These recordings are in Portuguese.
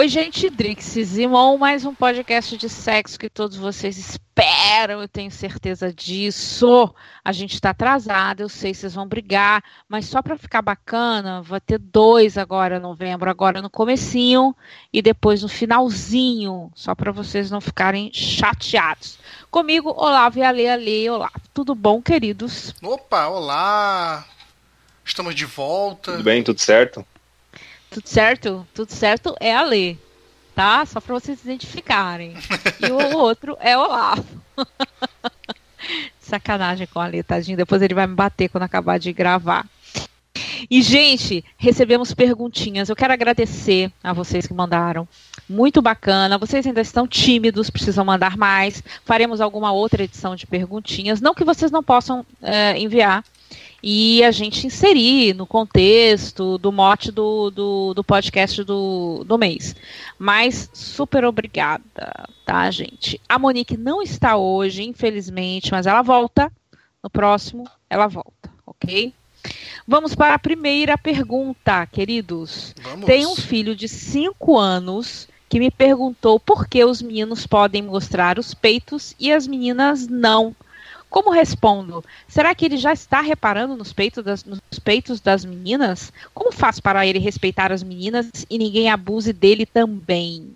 Oi, gente, Drix Simon, mais um podcast de sexo que todos vocês esperam, eu tenho certeza disso. A gente está atrasado, eu sei vocês vão brigar, mas só para ficar bacana, vai ter dois agora em novembro, agora no comecinho e depois no finalzinho, só para vocês não ficarem chateados. Comigo, Olavo e Ale, Ale, Olavo. Tudo bom, queridos? Opa, olá! Estamos de volta. Tudo bem, tudo certo? Tudo certo? Tudo certo é a Lê, tá? Só para vocês identificarem. E o outro é o Olavo. Sacanagem com a Lê, tadinho. Depois ele vai me bater quando acabar de gravar. E, gente, recebemos perguntinhas. Eu quero agradecer a vocês que mandaram. Muito bacana. Vocês ainda estão tímidos, precisam mandar mais. Faremos alguma outra edição de perguntinhas. Não que vocês não possam é, enviar, e a gente inserir no contexto do mote do, do, do, podcast do, do mês. Mas super obrigada, tá, gente? A Monique não está hoje, infelizmente, mas ela volta. No próximo, ela volta, ok? Vamos para a primeira pergunta, queridos. Vamos. Tem um filho de 5 anos que me perguntou por que os meninos podem mostrar os peitos e as meninas não. Como respondo? Será que ele já está reparando nos peitos, das, nos peitos das meninas? Como faz para ele respeitar as meninas e ninguém abuse dele também?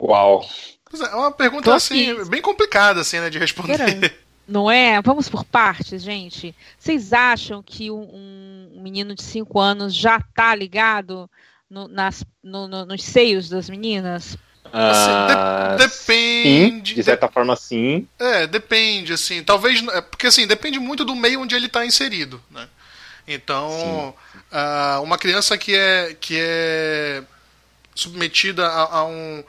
Uau! É uma pergunta assim, bem complicada assim, né, de responder. Não é? Vamos por partes, gente. Vocês acham que um, um menino de 5 anos já está ligado no, nas, no, no, nos seios das meninas? Assim, de, ah, depende. Sim, de certa de, forma, sim. É, depende, assim. Talvez. É, porque assim, depende muito do meio onde ele está inserido. Né? Então, uh, uma criança que é, que é submetida a, a, um.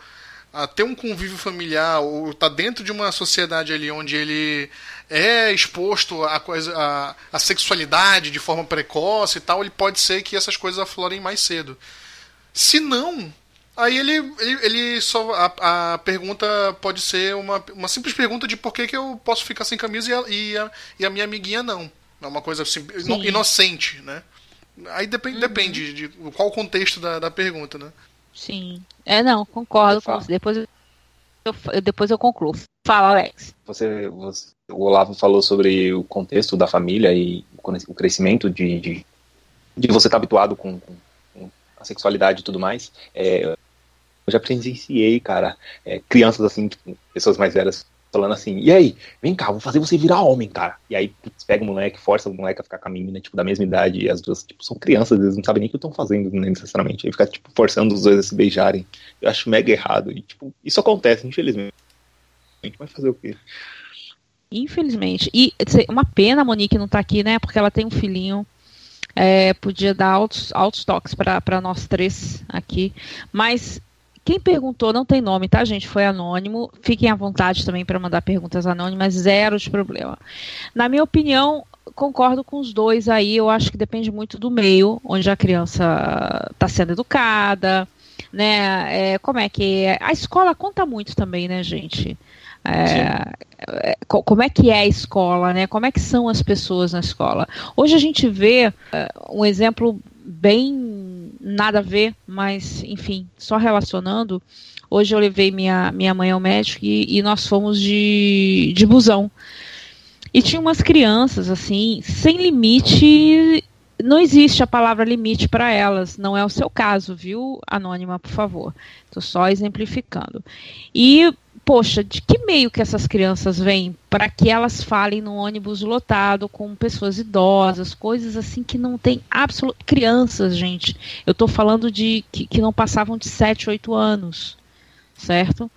a ter um convívio familiar, ou está dentro de uma sociedade ali onde ele é exposto a, coisa, a, a sexualidade de forma precoce e tal, ele pode ser que essas coisas aflorem mais cedo. Se não, Aí ele, ele, ele só. A, a, pergunta pode ser uma, uma simples pergunta de por que, que eu posso ficar sem camisa e a, e a, e a minha amiguinha não. É uma coisa assim, inocente, né? Aí depende, uhum. depende de qual o contexto da, da pergunta, né? Sim. É, não, concordo com você. Depois eu, eu, depois eu concluo. Fala, Alex. Você, você, o Olavo falou sobre o contexto da família e o crescimento de, de, de você estar tá habituado com, com, a sexualidade e tudo mais. É, eu já presenciei, cara, é, crianças assim, pessoas mais velhas falando assim, e aí, vem cá, vou fazer você virar homem, cara. E aí, putz, pega o moleque, força o moleque a ficar com a menina, tipo, da mesma idade, e as duas, tipo, são crianças, eles não sabem nem o que estão fazendo, né, necessariamente. Aí fica, tipo, forçando os dois a se beijarem. Eu acho mega errado. E, tipo, isso acontece, infelizmente. A gente vai fazer o quê? Infelizmente. E uma pena a Monique não tá aqui, né? Porque ela tem um filhinho. É, podia dar altos, altos toques para nós três aqui. Mas quem perguntou não tem nome, tá, gente? Foi anônimo. Fiquem à vontade também para mandar perguntas anônimas, zero de problema. Na minha opinião, concordo com os dois aí. Eu acho que depende muito do meio onde a criança está sendo educada, né? É, como é que é? A escola conta muito também, né, gente? É, é como é que é a escola, né? Como é que são as pessoas na escola? Hoje a gente vê uh, um exemplo bem nada a ver, mas enfim, só relacionando. Hoje eu levei minha, minha mãe ao médico e, e nós fomos de, de busão. E tinha umas crianças, assim, sem limite. Não existe a palavra limite para elas. Não é o seu caso, viu, Anônima, por favor. Estou só exemplificando. E poxa, de que meio que essas crianças vêm para que elas falem no ônibus lotado com pessoas idosas, coisas assim que não tem absoluto. Crianças, gente. Eu estou falando de que, que, não passavam de 7, 8 anos. Certo?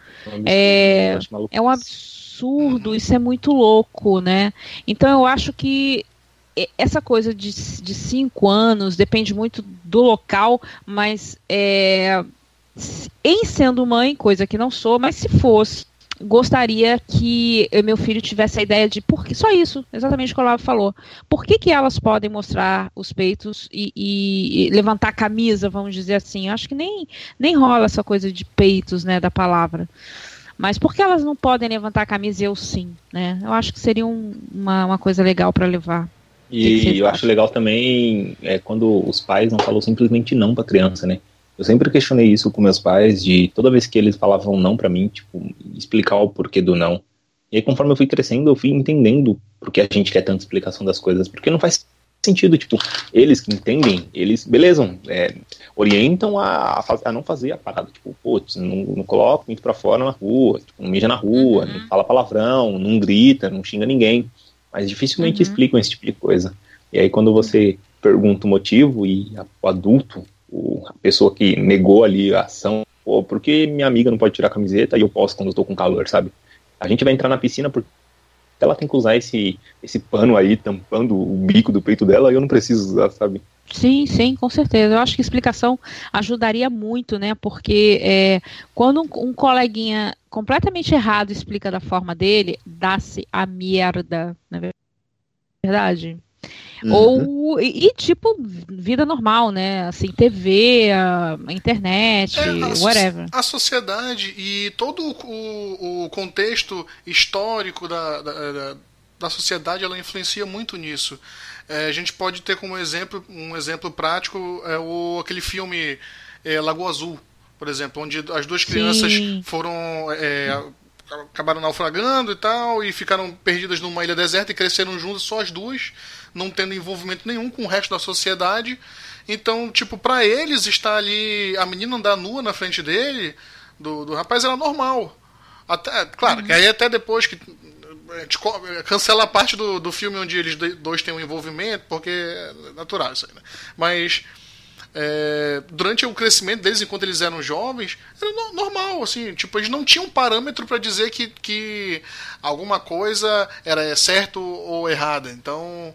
É, é um absurdo, isso é muito louco, né? Então eu acho que essa coisa de, de cinco anos depende muito do local, mas é, em sendo mãe, coisa que não sou, mas se fosse, gostaria que meu filho tivesse a ideia de por que só isso, exatamente o que o Olavo falou. Por que, que elas podem mostrar os peitos e, e, e, levantar a camisa, vamos dizer assim? Acho que nem, nem rola essa coisa de peitos, né, da palavra. Mas por que elas não podem levantar a camisa e eu sim, né? Eu acho que seria um, uma, uma coisa legal para levar. E eu acho legal também é, quando os pais não falam simplesmente não para a criança, né? Eu sempre questionei isso com meus pais, de toda vez que eles falavam não para mim, tipo, explicar o porquê do não. E aí, conforme eu fui crescendo, eu fui entendendo por que a gente quer tanta explicação das coisas, porque não faz sentido, tipo, eles que entendem, eles, beleza, é, orientam a, a, a, não fazer a parada, tipo, putz, não, não coloca muito pra fora na rua, tipo, não mija na rua, uhum. não fala palavrão, não grita, não xinga ninguém, mas dificilmente uhum. explicam esse tipo de coisa. E aí quando você pergunta o motivo e a, o adulto, o, a pessoa que negou ali a ação, pô, por que minha amiga não pode tirar a camiseta e eu posso quando eu tô com calor, sabe? A gente vai entrar na piscina porque ela tem que usar esse, esse pano aí tampando o bico do peito dela e eu não preciso usar, sabe? Sim, sim, com certeza. Eu acho que explicação ajudaria muito, né? Porque é, quando um, um, coleguinha completamente errado explica da forma dele, dá-se a merda, não é verdade? Uhum. Ou, e, e, tipo, vida normal, né? Assim, TV, a, a internet, é, a whatever. A sociedade e todo o, o contexto histórico da, da, da, da sociedade, ela influencia muito nisso. É, a gente pode ter como exemplo, um exemplo prático, é o, aquele filme é, Lagoa Azul, por exemplo, onde as duas crianças Sim. foram... É, acabaram naufragando e tal, e ficaram perdidas numa ilha deserta e cresceram juntas só as duas não tendo envolvimento nenhum com o resto da sociedade. Então, tipo, para eles estar ali, a menina andar nua na frente dele, do, do rapaz, era normal. Até, claro, uhum. que aí até depois que cancela a parte do, do filme onde eles dois têm um envolvimento, porque é natural isso aí, né? Mas é, durante o crescimento deles, enquanto eles eram jovens, era no, normal, assim, tipo, eles não tinham parâmetro para dizer que, que alguma coisa era certo ou errada. Então,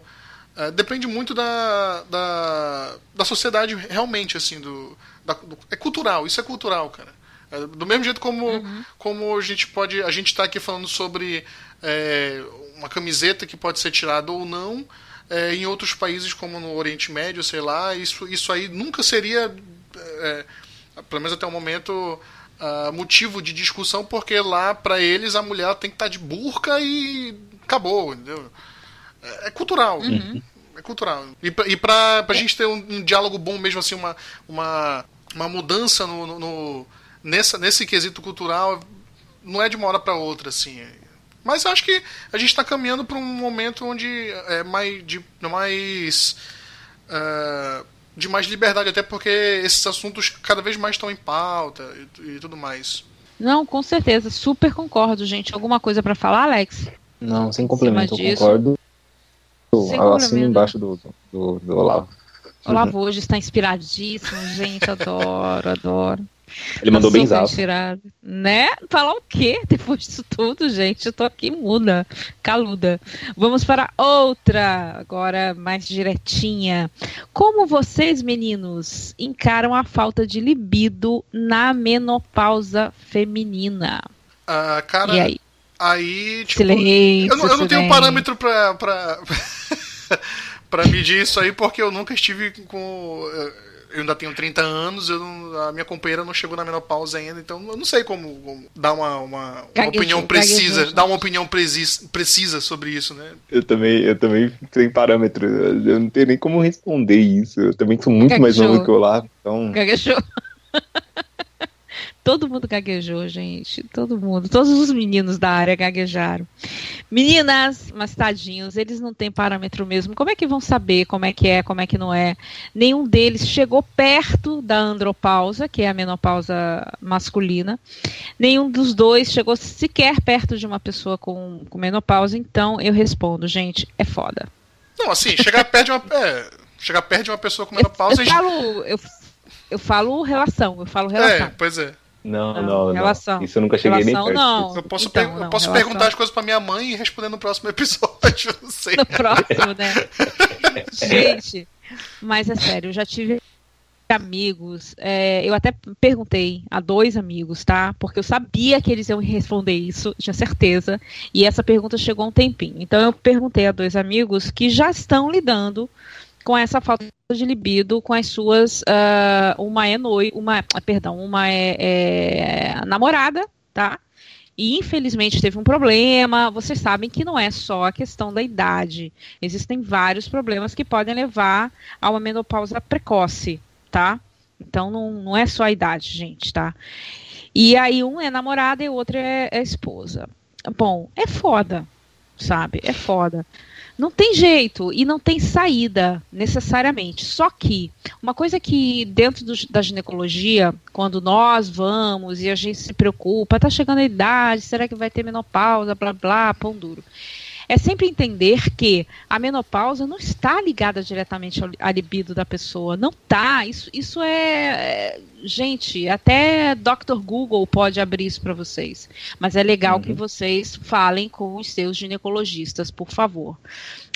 é, depende muito da, da, da, sociedade realmente, assim, do, da, do, é cultural, isso é cultural, cara. É, do mesmo jeito como, uhum. como a gente pode. A gente está aqui falando sobre é, uma camiseta que pode ser tirada ou não. É, em outros países, como no Oriente Médio, sei lá, isso, isso aí nunca seria, é, pelo menos até o momento, uh, motivo de discussão, porque lá, para eles, a mulher tem que estar tá de burca e acabou, entendeu? É, é cultural. Uhum. É cultural. E pra, e pra, pra gente ter um, um, diálogo bom mesmo, assim, uma, uma, uma mudança no, no, no nessa, nesse quesito cultural, não é de uma hora para outra, assim. Mas acho que a gente está caminhando para um momento onde é mais de mais uh, de mais liberdade, até porque esses assuntos cada vez mais estão em pauta e, e tudo mais. Não, com certeza, super concordo, gente. Alguma coisa para falar, Alex? Não, sem complemento, eu concordo. Assim embaixo do, do, do Olavo. Olavo hoje está inspiradíssimo, gente. Adoro, adoro. Ele mandou bem exato. Né? Falar o quê depois disso tudo, gente? Eu tô aqui muda, caluda. Vamos para outra, agora mais diretinha. Como vocês, meninos, encaram a falta de libido na menopausa feminina? Ah, cara, e aí? Aí, tipo, silêncio, eu, não, eu não tenho parâmetro pra, pra, pra medir isso aí, porque eu nunca estive com. Eu ainda tenho 30 anos, eu não, a minha companheira não chegou na menopausa ainda, então eu não sei como, como dar uma, uma, uma opinião precisa, dar uma opinião precisa, precisa sobre isso, né? Eu também, eu também tenho parâmetro, eu não tenho nem como responder isso. Eu também sou muito Gaguejou. mais novo que eu lá, então. Gaguejou. Todo mundo gaguejou, gente. Todo mundo. Todos os meninos da área gaguejaram. Meninas, mas tadinhos, eles não têm parâmetro mesmo. Como é que vão saber como é que é, como é que não é? Nenhum deles chegou perto da andropausa, que é a menopausa masculina. Nenhum dos dois chegou sequer perto de uma pessoa com, com menopausa. Então, eu respondo, gente, é foda. Não, assim, chegar perto de uma. É, chegar perto de uma pessoa com menopausa. Eu, eu falo, eu, eu falo relação, eu falo relação. É, pois é. Não, não, não, relação. Isso eu nunca cheguei relação, nem perto. Não. Eu posso, então, per não, eu posso perguntar as coisas pra minha mãe e responder no próximo episódio. Não sei. No próximo, né? Gente, mas é sério, eu já tive amigos, é, eu até perguntei a dois amigos, tá? Porque eu sabia que eles iam responder isso, tinha certeza, e essa pergunta chegou um tempinho. Então eu perguntei a dois amigos que já estão lidando com essa falta de libido com as suas uh, uma é noi uma perdão uma é, é, namorada tá e infelizmente teve um problema vocês sabem que não é só a questão da idade existem vários problemas que podem levar a uma menopausa precoce tá Então não, não é só a idade, gente, tá? E aí um é namorada e o outro é, é esposa. Bom, é foda, sabe? É foda. Não tem jeito e não tem saída necessariamente. Só que uma coisa que dentro do, da ginecologia, quando nós vamos e a gente se preocupa, tá chegando a idade, será que vai ter menopausa, blá blá, pão duro é sempre entender que a menopausa não está ligada diretamente ao, à libido da pessoa. Não tá. Isso, isso é, é. Gente, até Dr. Google pode abrir isso para vocês. Mas é legal uhum. que vocês falem com os seus ginecologistas, por favor.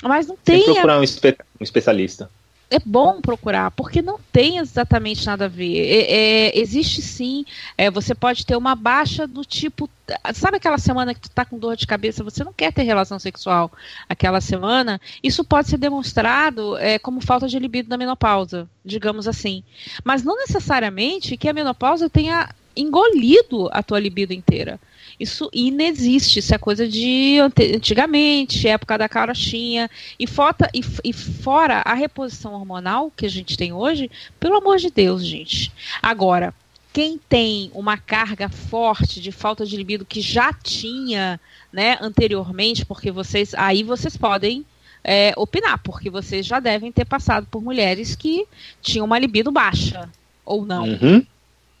Mas não tem. tem procurar um, espe um especialista é bom procurar, porque não tem exatamente nada a ver. É, é, existe sim, é, você pode ter uma baixa do tipo. Sabe aquela semana que tu tá com dor de cabeça, você não quer ter relação sexual aquela semana? Isso pode ser demonstrado é, como falta de libido na menopausa, digamos assim. Mas não necessariamente que a menopausa tenha engolido a tua libido inteira. Isso inexiste, isso é coisa de antigamente, época da carochinha. E, fota, e, e fora a reposição hormonal que a gente tem hoje, pelo amor de Deus, gente. Agora, quem tem uma carga forte de falta de libido que já tinha né, anteriormente, porque vocês. Aí vocês podem é, opinar, porque vocês já devem ter passado por mulheres que tinham uma libido baixa, ou não. Uhum.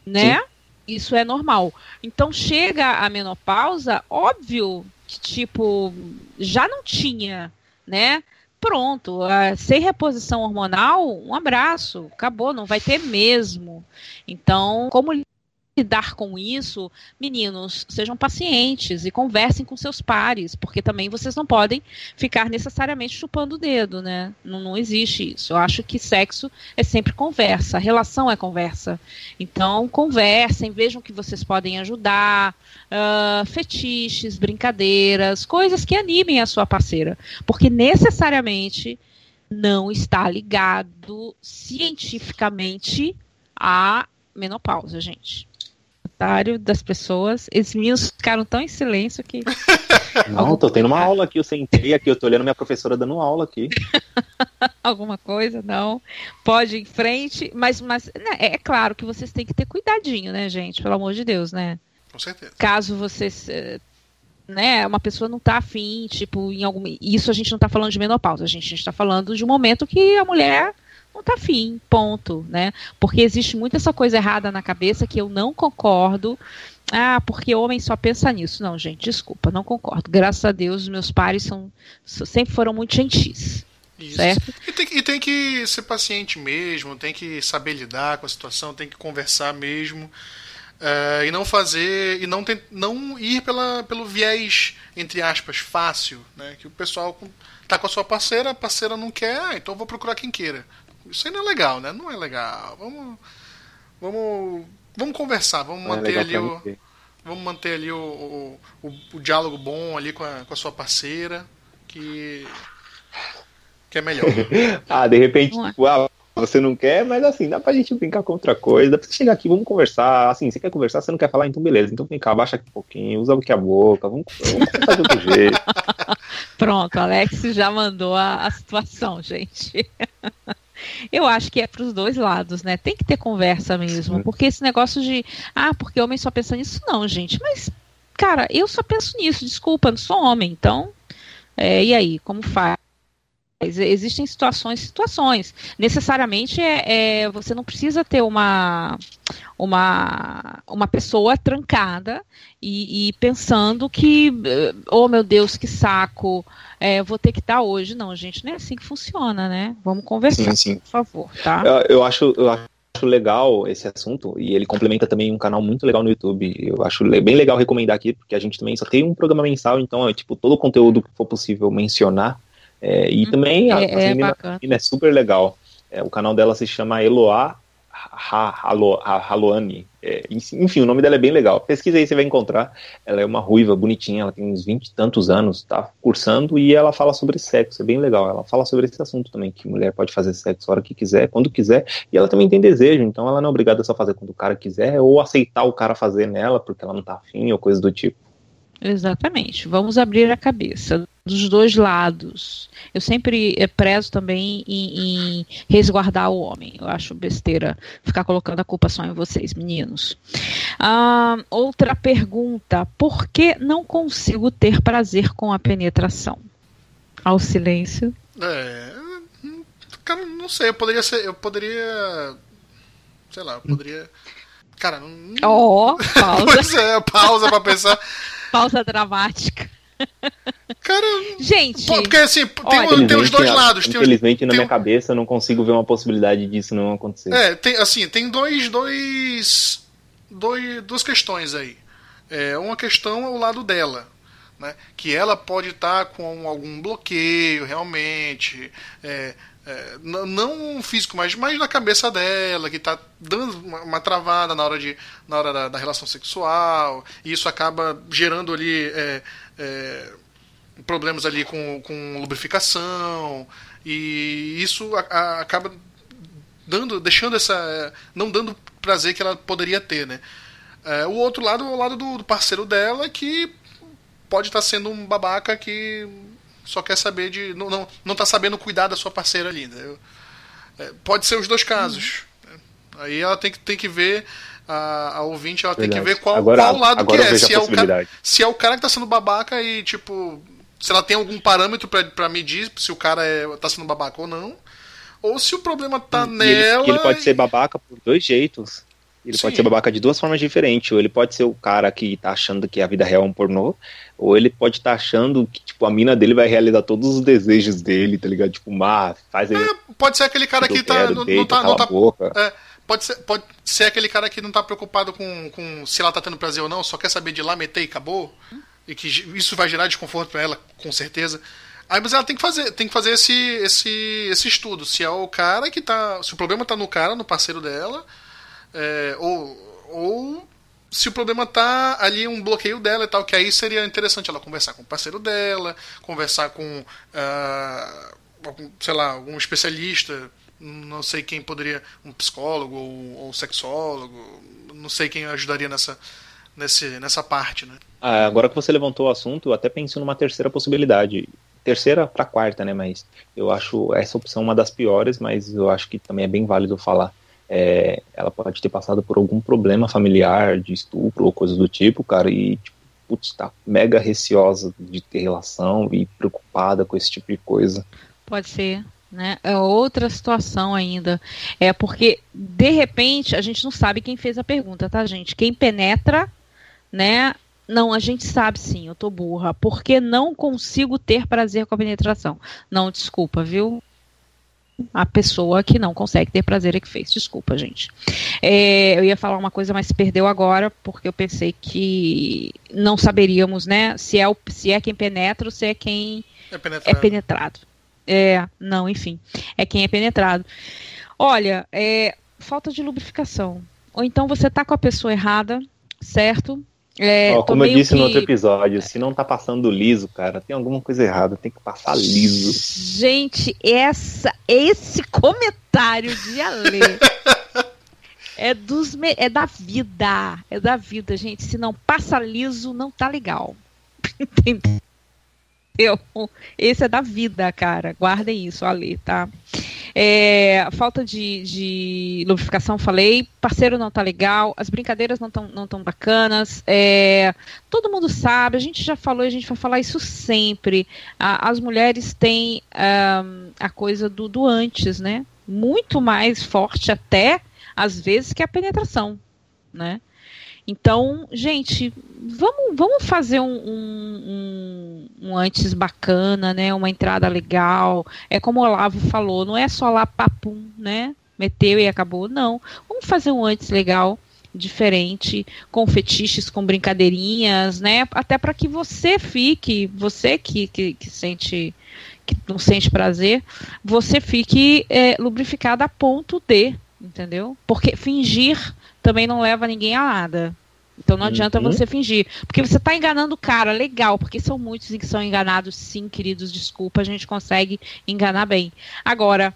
Né? Sim. Isso é normal. Então chega a menopausa, óbvio que tipo já não tinha, né? Pronto, uh, sem reposição hormonal, um abraço, acabou, não vai ter mesmo. Então, como lidar com isso, meninos, sejam pacientes e conversem com seus pares, porque também vocês não podem ficar necessariamente chupando o dedo, né? Não, não existe isso. Eu acho que sexo é sempre conversa, relação é conversa. Então, conversem, vejam que vocês podem ajudar, uh, fetiches, brincadeiras, coisas que animem a sua parceira, porque necessariamente não está ligado cientificamente à menopausa, gente comentário das pessoas. Esses meninos ficaram tão em silêncio que. Não, tô tendo uma aula aqui. Eu sentei aqui, eu tô olhando minha professora dando aula aqui. Alguma coisa? Não. Pode ir em frente, mas, mas né, é claro que vocês têm que ter cuidadinho, né, gente? Pelo amor de Deus, né? Com certeza. Caso vocês. Eh, né, uma pessoa não tá afim, tipo, em algum. Isso a gente não tá falando de menopausa, a gente, a gente tá falando de um momento que a mulher não tá afim, ponto, né? Porque existe muito essa coisa errada na cabeça que eu não concordo. Ah, porque homem só pensa nisso. Não, gente, desculpa, não concordo. Graças a Deus, meus pais são, sempre foram muito gentis. Isso. Certo? E tem, e tem que ser paciente mesmo, tem que saber lidar com a situação, tem que conversar mesmo. Uh, e não fazer e não, tem, não ir pela, pelo viés entre aspas fácil né que o pessoal tá com a sua parceira a parceira não quer ah, então vou procurar quem queira isso aí não é legal, né? Não é legal. Vamos. Vamos. Vamos conversar, vamos não é manter é ali o. Vamos manter ali o, o, o, o, diálogo bom ali com a, com a sua parceira. Que. Que é melhor. ah, de repente, tipo, ah, você não quer, mas assim, dá pra gente brincar com outra coisa. Dá pra você chegar aqui, vamos conversar. Assim, você quer conversar, você não quer falar, então beleza. Então vem cá, abaixa aqui um pouquinho, usa aqui a boca, vamos, vamos fazer outro jeito. Pronto, Alex já mandou a, a situação, gente. Eu acho que é para os dois lados, né? Tem que ter conversa mesmo, porque esse negócio de ah, porque homem só pensa nisso, não, gente. Mas, cara, eu só penso nisso. Desculpa, não sou homem, então. É, e aí, como faz? Existem situações, situações. Necessariamente é, é, você não precisa ter uma, uma, uma pessoa trancada e, e pensando que, eh, oh meu Deus, que saco, é, vou ter que estar hoje. Não, gente, não é assim que funciona, né? Vamos conversar, sim, sim. por favor, tá? Eu, eu, acho, eu acho legal esse assunto e ele complementa também um canal muito legal no YouTube. Eu acho bem legal recomendar aqui, porque a gente também só tem um programa mensal, então é tipo todo o conteúdo que for possível mencionar. É, e hum, também a, é, a menina, é super legal. É, o canal dela se chama Eloá Haloane. É, enfim, o nome dela é bem legal. Pesquisa aí, você vai encontrar. Ela é uma ruiva, bonitinha, ela tem uns 20 e tantos anos, tá cursando e ela fala sobre sexo, é bem legal. Ela fala sobre esse assunto também, que mulher pode fazer sexo a hora que quiser, quando quiser, e ela também tem desejo, então ela não é obrigada a só fazer quando o cara quiser ou aceitar o cara fazer nela porque ela não tá afim ou coisa do tipo. Exatamente. Vamos abrir a cabeça dos dois lados. Eu sempre eh, prezo também em, em, resguardar o homem. Eu acho besteira ficar colocando a culpa só em vocês, meninos. Ah, outra pergunta: por que não consigo ter prazer com a penetração? Ao silêncio. É, cara, não sei. Eu poderia ser. Eu poderia. Sei lá, eu poderia. Cara, não. Oh, pausa. pois é, pausa pra pensar. Pausa dramática. Cara, gente, porque assim, tem, tem os dois lados. Infelizmente, tem, na minha cabeça, eu não consigo ver uma possibilidade disso não acontecer. É, tem, assim, tem dois, dois, dois, duas questões aí. É, uma questão é o lado dela, né? Que ela pode estar tá com algum bloqueio, realmente. É, é, não físico, mas mais na cabeça dela, que está dando uma, uma, travada na hora, de, na hora da, da relação sexual, e isso acaba gerando ali é, é, problemas ali com, com lubrificação, e isso a, a, acaba dando, deixando essa. não dando prazer que ela poderia ter, né? É, o outro lado é o lado do, do parceiro dela que pode estar tá sendo um babaca que só quer saber de. Não, não, não tá sabendo cuidar da sua parceira ali. É, pode ser os dois casos. Uhum. Aí ela tem que, tem que ver. A, a ouvinte ela Verdade. tem que ver qual, agora, qual lado que é. Se é, o cara, se é o cara que tá sendo babaca e, tipo. Se ela tem algum parâmetro para medir se o cara é, tá sendo babaca ou não. Ou se o problema tá e nela. Ele, ele pode ser babaca por dois jeitos. Ele Sim. pode ser babaca de duas formas diferentes. Ou ele pode ser o cara que tá achando que a vida real é um pornô, ou ele pode estar tá achando que, tipo, a mina dele vai realizar todos os desejos dele, tá ligado? Tipo, má, faz ele. É, pode ser aquele cara que tá. Não, não tá. Não tá é, pode, ser, pode ser aquele cara que não tá preocupado com, com se ela tá tendo prazer ou não, só quer saber de lá, meter e acabou. E que isso vai gerar desconforto para ela, com certeza. Aí, mas ela tem que fazer, tem que fazer esse, esse, esse estudo. Se é o cara que tá. Se o problema tá no cara, no parceiro dela é, ou, ou se o problema tá ali um bloqueio dela e tal, que aí seria interessante ela conversar com o parceiro dela, conversar com, uh, sei lá, algum especialista, não sei quem poderia, um psicólogo ou, ou sexólogo, não sei quem ajudaria nessa, nesse, nessa parte, né? Ah, agora que você levantou o assunto, eu até penso numa terceira possibilidade. Terceira para quarta, né? Mas eu acho essa opção uma das piores, mas eu acho que também é bem válido falar é, ela pode ter passado por algum problema familiar de estupro ou coisa do tipo, cara, e tipo, putz, tá mega receosa de ter relação e preocupada com esse tipo de coisa. Pode ser. Né? É outra situação ainda. É porque, de repente, a gente não sabe quem fez a pergunta, tá, gente? Quem penetra, né? Não, a gente sabe sim, eu tô burra. Porque não consigo ter prazer com a penetração. Não, desculpa, viu? A pessoa que não consegue ter prazer é que fez. Desculpa, gente. É, eu ia falar uma coisa, mas se perdeu agora, porque eu pensei que não saberíamos, né, se é, o, se é quem penetra ou se é quem é penetrado. É, penetrado. é não, enfim, é quem é penetrado. Olha, é, falta de lubrificação. Ou então você tá com a pessoa errada, certo? É, Ó, como eu disse que... no outro episódio, se não tá passando liso, cara, tem alguma coisa errada, tem que passar liso. Gente, essa, esse comentário de Ale é, dos, é da vida. É da vida, gente. Se não passa liso, não tá legal. Entendeu? Esse é da vida, cara. Guardem isso, Ale, tá? É, falta de, de, lubrificação, falei. Parceiro não tá legal. As brincadeiras não tão, não tão bacanas. É, todo mundo sabe, a gente já falou a gente vai falar isso sempre. A, as mulheres têm um, a coisa do, do antes, né? Muito mais forte até, às vezes, que a penetração, né? Então, gente, vamos, vamos fazer um, um, um, antes bacana, né? Uma entrada legal. É como o Olavo falou, não é só lá papum, né? Meteu e acabou. Não. Vamos fazer um antes legal, diferente, com fetiches, com brincadeirinhas, né? Até para que você fique, você que, que, que sente que não sente prazer, você fique é, lubrificada a ponto de, entendeu? Porque fingir também não leva ninguém a nada. Então não adianta uhum. você fingir. Porque você está enganando o cara, legal, porque são muitos que são enganados, sim, queridos, desculpa, a gente consegue enganar bem. Agora,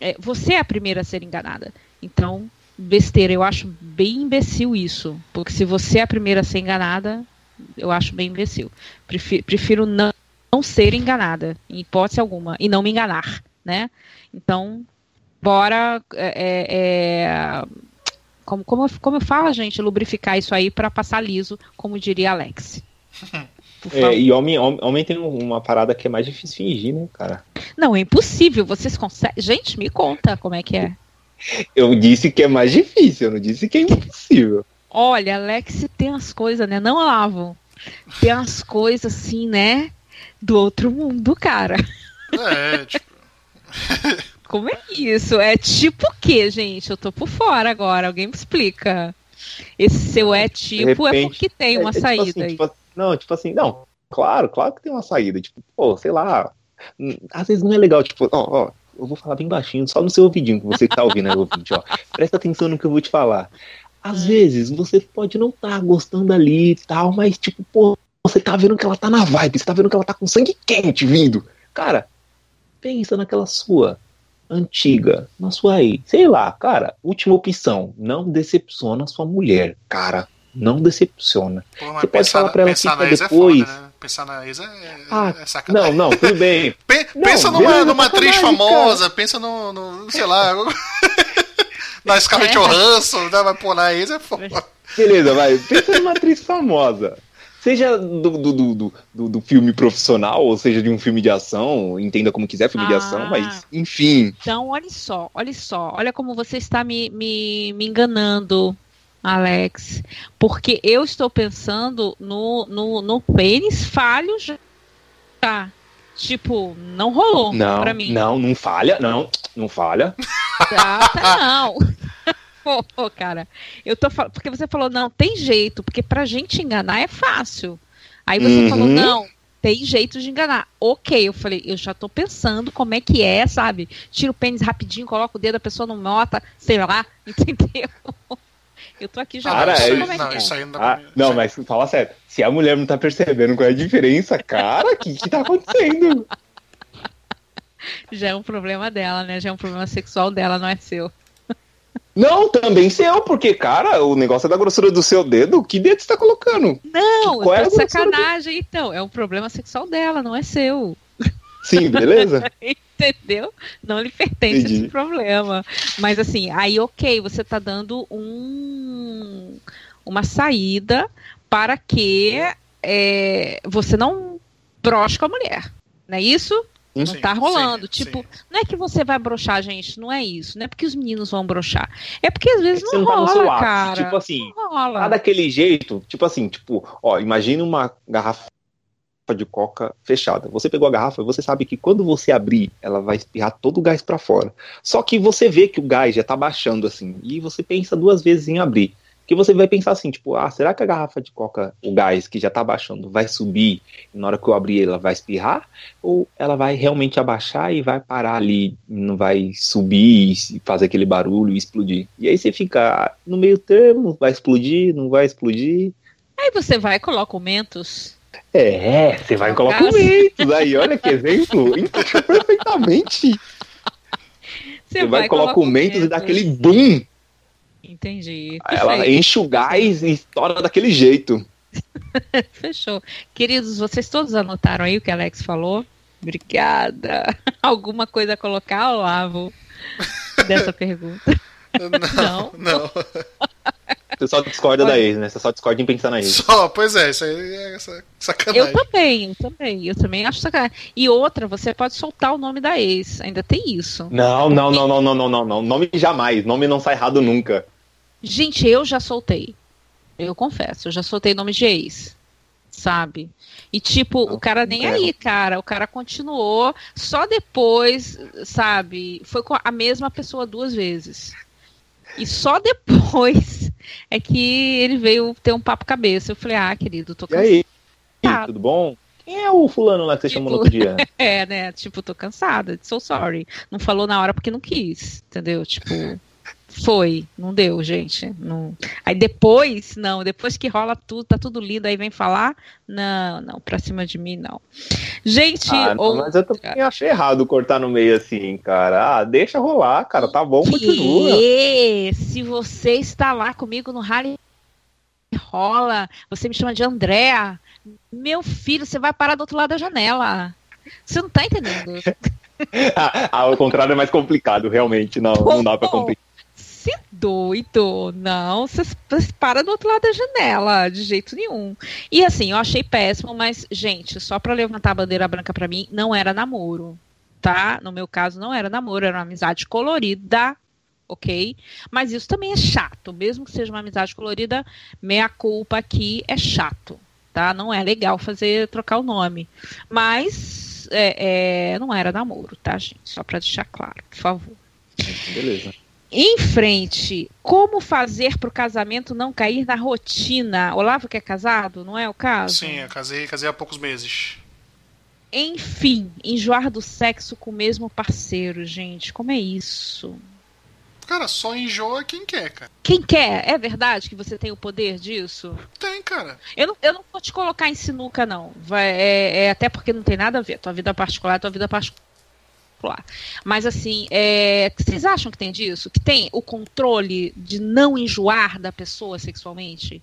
é, você é a primeira a ser enganada. Então, besteira, eu acho bem imbecil isso. Porque se você é a primeira a ser enganada, eu acho bem imbecil. Prefiro, prefiro não, não ser enganada, em hipótese alguma, e não me enganar, né? Então, bora. É, é, como, como, como fala, gente, lubrificar isso aí para passar liso, como diria Alex. É, e homem, homem tem uma parada que é mais difícil fingir, né, cara? Não, é impossível. Vocês conseguem. Gente, me conta como é que é. Eu disse que é mais difícil, eu não disse que é impossível. Olha, Alex tem as coisas, né? Não lavam. Tem as coisas assim, né? Do outro mundo, cara. É, tipo. Como é isso? É tipo o quê, gente? Eu tô por fora agora. Alguém me explica. Esse seu é tipo é repente, é porque tem uma é, é, tipo saída assim, aí. Tipo, não, tipo assim, não. Claro, claro que tem uma saída. Tipo, pô, sei lá. Hum, às vezes não é legal, tipo, ó, ó, eu vou falar bem baixinho, só no seu ouvidinho, que você que tá ouvindo aí, ouvinte, ó. Presta atenção no que eu vou te falar. Às vezes você pode não estar tá gostando ali e tal, mas tipo, pô, você tá vendo que ela tá na vibe, você tá vendo que ela tá com sangue quente vindo. Cara, pensa naquela sua antiga, na sua aí, sei lá, cara, última opção, não decepciona sua mulher, cara, não decepciona. Pô, você pode falar pra ela fica depois. É foda, né? Pensar na ex é, ah, é sacanagem. Não, não, tudo bem. pensa não, numa, beleza, numa atriz famosa, cara. pensa no, no, sei lá, na Scarlett é. Johansson, né? vai pôr na ex é foda. Beleza, vai, pensa numa atriz famosa seja do, do, do, do, filme profissional, ou seja de um filme de ação, entenda como quiser, filme ah, de ação, mas enfim. Então, olha só, olha só, olha como você está me, me, me enganando, Alex. Porque eu estou pensando no, no, no pênis falho já. Tá. Tipo, não rolou não, pra mim. Não, não falha, não, não falha. Tá, tá não. Pô, cara, eu tô falando. Porque você falou, não, tem jeito, porque pra gente enganar é fácil. Aí você uhum. falou, não, tem jeito de enganar. Ok, eu falei, eu já tô pensando como é que é, sabe? Tira o pênis rapidinho, coloca o dedo, a pessoa não nota, sei lá, entendeu? Eu tô aqui já Cara, é, como é não, que é. Isso aí não, ah, não mas fala sério, se a mulher não tá percebendo qual é a diferença, cara, o que que tá acontecendo? Já é um problema dela, né? Já é um problema sexual dela, não é seu. Não, também seu, porque, cara, o negócio é da grossura do seu dedo. Que dedo você tá colocando? Não, Qual é sacanagem, do... então. É um problema sexual dela, não é seu. Sim, beleza? Entendeu? Não lhe pertence Entendi. esse problema. Mas assim, aí ok, você tá dando um, uma saída para que é, você não broche com a mulher. Não é isso? Não sim, tá rolando. Sim, tipo, sim. não é que você vai brochar, gente. Não é isso. Não é porque os meninos vão brochar. É porque às vezes é não, não rola, tá cara. Tipo assim, não rola. tá daquele jeito. Tipo assim, tipo, ó, imagina uma garrafa de coca fechada. Você pegou a garrafa e você sabe que quando você abrir, ela vai espirrar todo o gás para fora. Só que você vê que o gás já tá baixando assim, e você pensa duas vezes em abrir que você vai pensar assim, tipo, ah, será que a garrafa de coca, o gás que já tá baixando, vai subir e na hora que eu abrir ela vai espirrar? Ou ela vai realmente abaixar e vai parar ali, não vai subir e fazer aquele barulho e explodir? E aí você fica no meio termo, vai explodir, não vai explodir? Aí você vai e coloca o Mentos. É, você vai e coloca o Mentos. Aí, olha que exemplo, encaixou perfeitamente. Você, você vai, e coloca o Mentos e dá aquele boom Entendi. Ela enche o gás e estoura daquele jeito. Fechou. Queridos, vocês todos anotaram aí o que a Alex falou? Obrigada. Alguma coisa a colocar, Olavo, dessa pergunta? Não, não. não. Você só discorda da ex, né? Você só discorda em pensar na ex. Só, pois é, isso aí é sacanagem. Eu também, eu também, eu também acho sacanagem. E outra, você pode soltar o nome da ex, ainda tem isso. Não, não, não, não, não, não, não, não. Nome jamais, nome não sai errado nunca. Gente, eu já soltei. Eu confesso, eu já soltei nome de ex. Sabe? E tipo, não, o cara nem aí, cara. O cara continuou. Só depois, sabe? Foi com a mesma pessoa duas vezes. E só depois é que ele veio ter um papo cabeça. Eu falei, ah, querido, tô cansado. E aí? Tudo bom? Quem é o fulano lá que você tipo, chamou no outro dia? é, né? Tipo, tô cansada. So sorry. Não falou na hora porque não quis. Entendeu? Tipo. Foi, não deu, gente. Não. Aí depois, não, depois que rola tudo, tá tudo lindo, aí vem falar, não, não, pra cima de mim, não. Gente, ah, não, mas eu também achei errado cortar no meio assim, cara. Ah, deixa rolar, cara, tá bom, continua. E se você está lá comigo no Rally rola, você me chama de Andréa. Meu filho, você vai parar do outro lado da janela. Você não tá entendendo. ah, ao contrário é mais complicado, realmente. Não, Pô, não dá pra complicar. Se doido, não, você para do outro lado da janela, de jeito nenhum. E assim, eu achei péssimo, mas, gente, só pra levantar a bandeira branca pra mim, não era namoro, tá? No meu caso, não era namoro, era uma amizade colorida, ok? Mas isso também é chato, mesmo que seja uma amizade colorida, meia culpa aqui é chato, tá? Não é legal fazer trocar o nome. Mas é, é, não era namoro, tá, gente? Só para deixar claro, por favor. Beleza. Em frente, como fazer para o casamento não cair na rotina? Olavo que é casado, não é o caso? Sim, eu casei, casei há poucos meses. Enfim, enjoar do sexo com o mesmo parceiro, gente. Como é isso? Cara, só enjoa quem quer, cara. Quem quer? É verdade que você tem o poder disso? Tem, cara. Eu não, eu não vou te colocar em sinuca, não. Vai, é, é, até porque não tem nada a ver. Tua vida particular é tua vida particular. Mas assim, é, vocês acham que tem disso? Que tem o controle de não enjoar da pessoa sexualmente?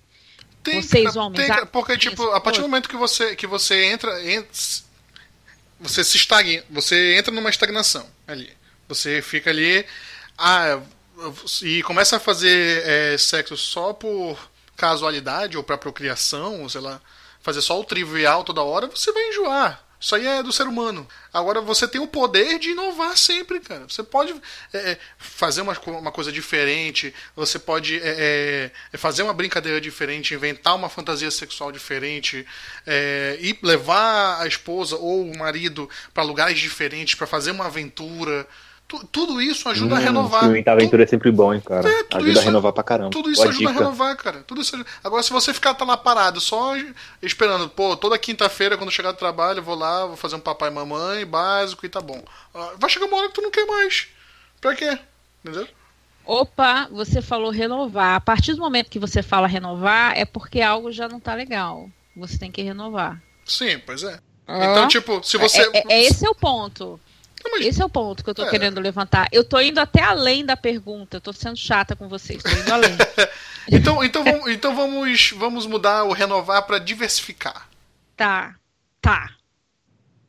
Tem, Vocês homens, tem, porque tipo, a partir do momento que você que você entra, entra você se estagna, você entra numa estagnação ali. Você fica ali ah, e começa a fazer é, sexo só por casualidade ou para procriação, sei lá, fazer só o trivial toda hora, você vai enjoar. Isso aí é do ser humano. Agora você tem o poder de inovar sempre, cara. Você pode é, é fazer uma, uma coisa diferente, você pode é, é, é, fazer uma brincadeira diferente, inventar uma fantasia sexual diferente, é, e levar a esposa ou o marido para lugares diferentes, para fazer uma aventura tudo isso ajuda hum, a renovar. Experimentar aventura é sempre bom, hein, cara. É, ajuda isso, a renovar pra caramba. Tudo isso Boa ajuda dica. a renovar, cara. Tudo isso Agora, se você ficar tá lá parado, só esperando, pô, toda quinta-feira, quando chegar do trabalho, eu vou lá, vou fazer um papai e mamãe básico e tá bom. Ah, vai chegar uma hora que tu não quer mais. Pra quê? Entendeu? Opa, você falou renovar. A partir do momento que você fala renovar, é porque algo já não tá legal. Você tem que renovar. Sim, pois é. Ah. Então, tipo, se você. É, é, é esse é o ponto. Mas... Esse é o ponto que eu tô é. querendo levantar. Eu tô indo até além da pergunta. Eu tô sendo chata com vocês. Tô indo além. então, então, vamos, então vamos, vamos mudar o renovar para diversificar. Tá. Tá.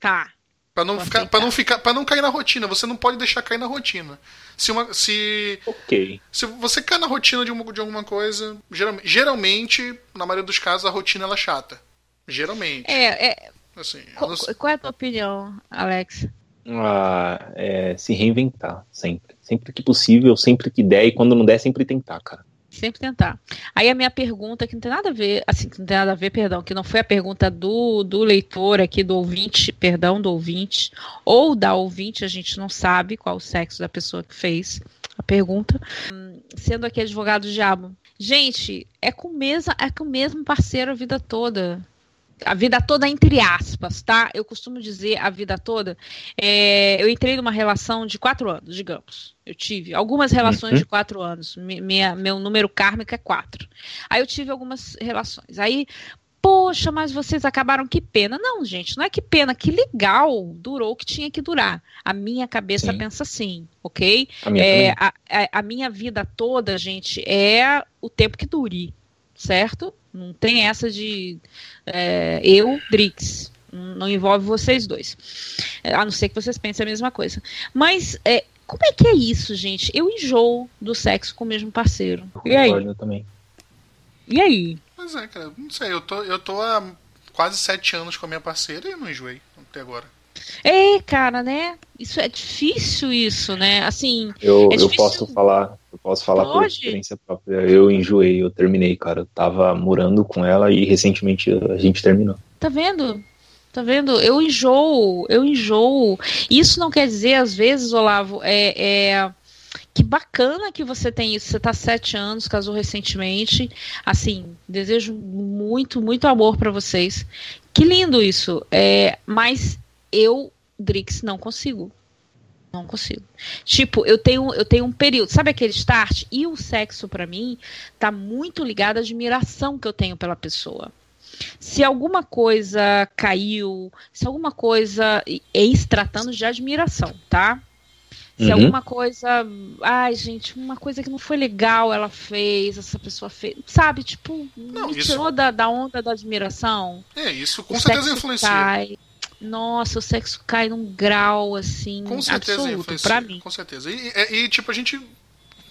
Tá. Para não ficar, para não ficar, para não cair na rotina. Você não pode deixar cair na rotina. Se uma, se, okay. se você cai na rotina de, uma, de alguma coisa, geralmente, geralmente, na maioria dos casos, a rotina ela é chata. Geralmente. É, é. Assim, qual, qual é a tua opinião, Alex? A é, se reinventar sempre. Sempre que possível, sempre que der, e quando não der, sempre tentar, cara. Sempre tentar. Aí a minha pergunta, que não tem nada a ver, assim, que não tem nada a ver, perdão, que não foi a pergunta do, do leitor aqui, do ouvinte, perdão, do ouvinte, ou da ouvinte, a gente não sabe qual o sexo da pessoa que fez a pergunta. Sendo aqui advogado do diabo. Gente, é com, mesa, é com o mesmo parceiro a vida toda a vida toda entre aspas, tá? Eu costumo dizer a vida toda. É, eu entrei numa relação de quatro anos, digamos. Eu tive algumas relações uhum. de quatro anos. Minha, meu número kármico é quatro. Aí eu tive algumas relações. Aí, poxa, mas vocês acabaram, que pena. Não, gente, não é que pena, que legal. Durou o que tinha que durar. A minha cabeça Sim. pensa assim, ok? A minha, é, a, a, a minha vida toda, gente, é o tempo que dure certo? Não tem essa de é, eu, Drix. Não envolve vocês dois. É, a não ser que vocês pensem a mesma coisa. Mas é, como é que é isso, gente? Eu enjoo do sexo com o mesmo parceiro. e aí? Eu também. E aí? Pois é, cara. Não sei, eu tô, eu tô há quase sete anos com a minha parceira e eu não enjoei até agora. É, cara, né? Isso é difícil, isso, né? Assim. Eu, é eu posso falar, eu posso falar Pode? experiência própria. Eu enjoei, eu terminei, cara. Eu tava morando com ela e recentemente a gente terminou. Tá vendo? Tá vendo? Eu enjoo, eu enjoo. Isso não quer dizer, às vezes, Olavo, é, é que bacana que você tem isso. Você tá sete anos, casou recentemente. Assim, desejo muito, muito amor para vocês. Que lindo isso. É, mas eu, Drix, não consigo. Não consigo. Tipo, eu tenho, eu tenho um período, sabe aquele start? E o sexo, para mim, tá muito ligado à admiração que eu tenho pela pessoa. Se alguma coisa caiu, se alguma coisa. É se tratando de admiração, tá? Se uhum. alguma coisa. Ai, gente, uma coisa que não foi legal ela fez, essa pessoa fez. Sabe, tipo, não, me isso... tirou da, da onda da admiração. É, isso com certeza influencia. Cai. Nossa, o sexo cai num grau, assim, com certeza absoluto, pra mim. Com certeza. E, e, e tipo, a gente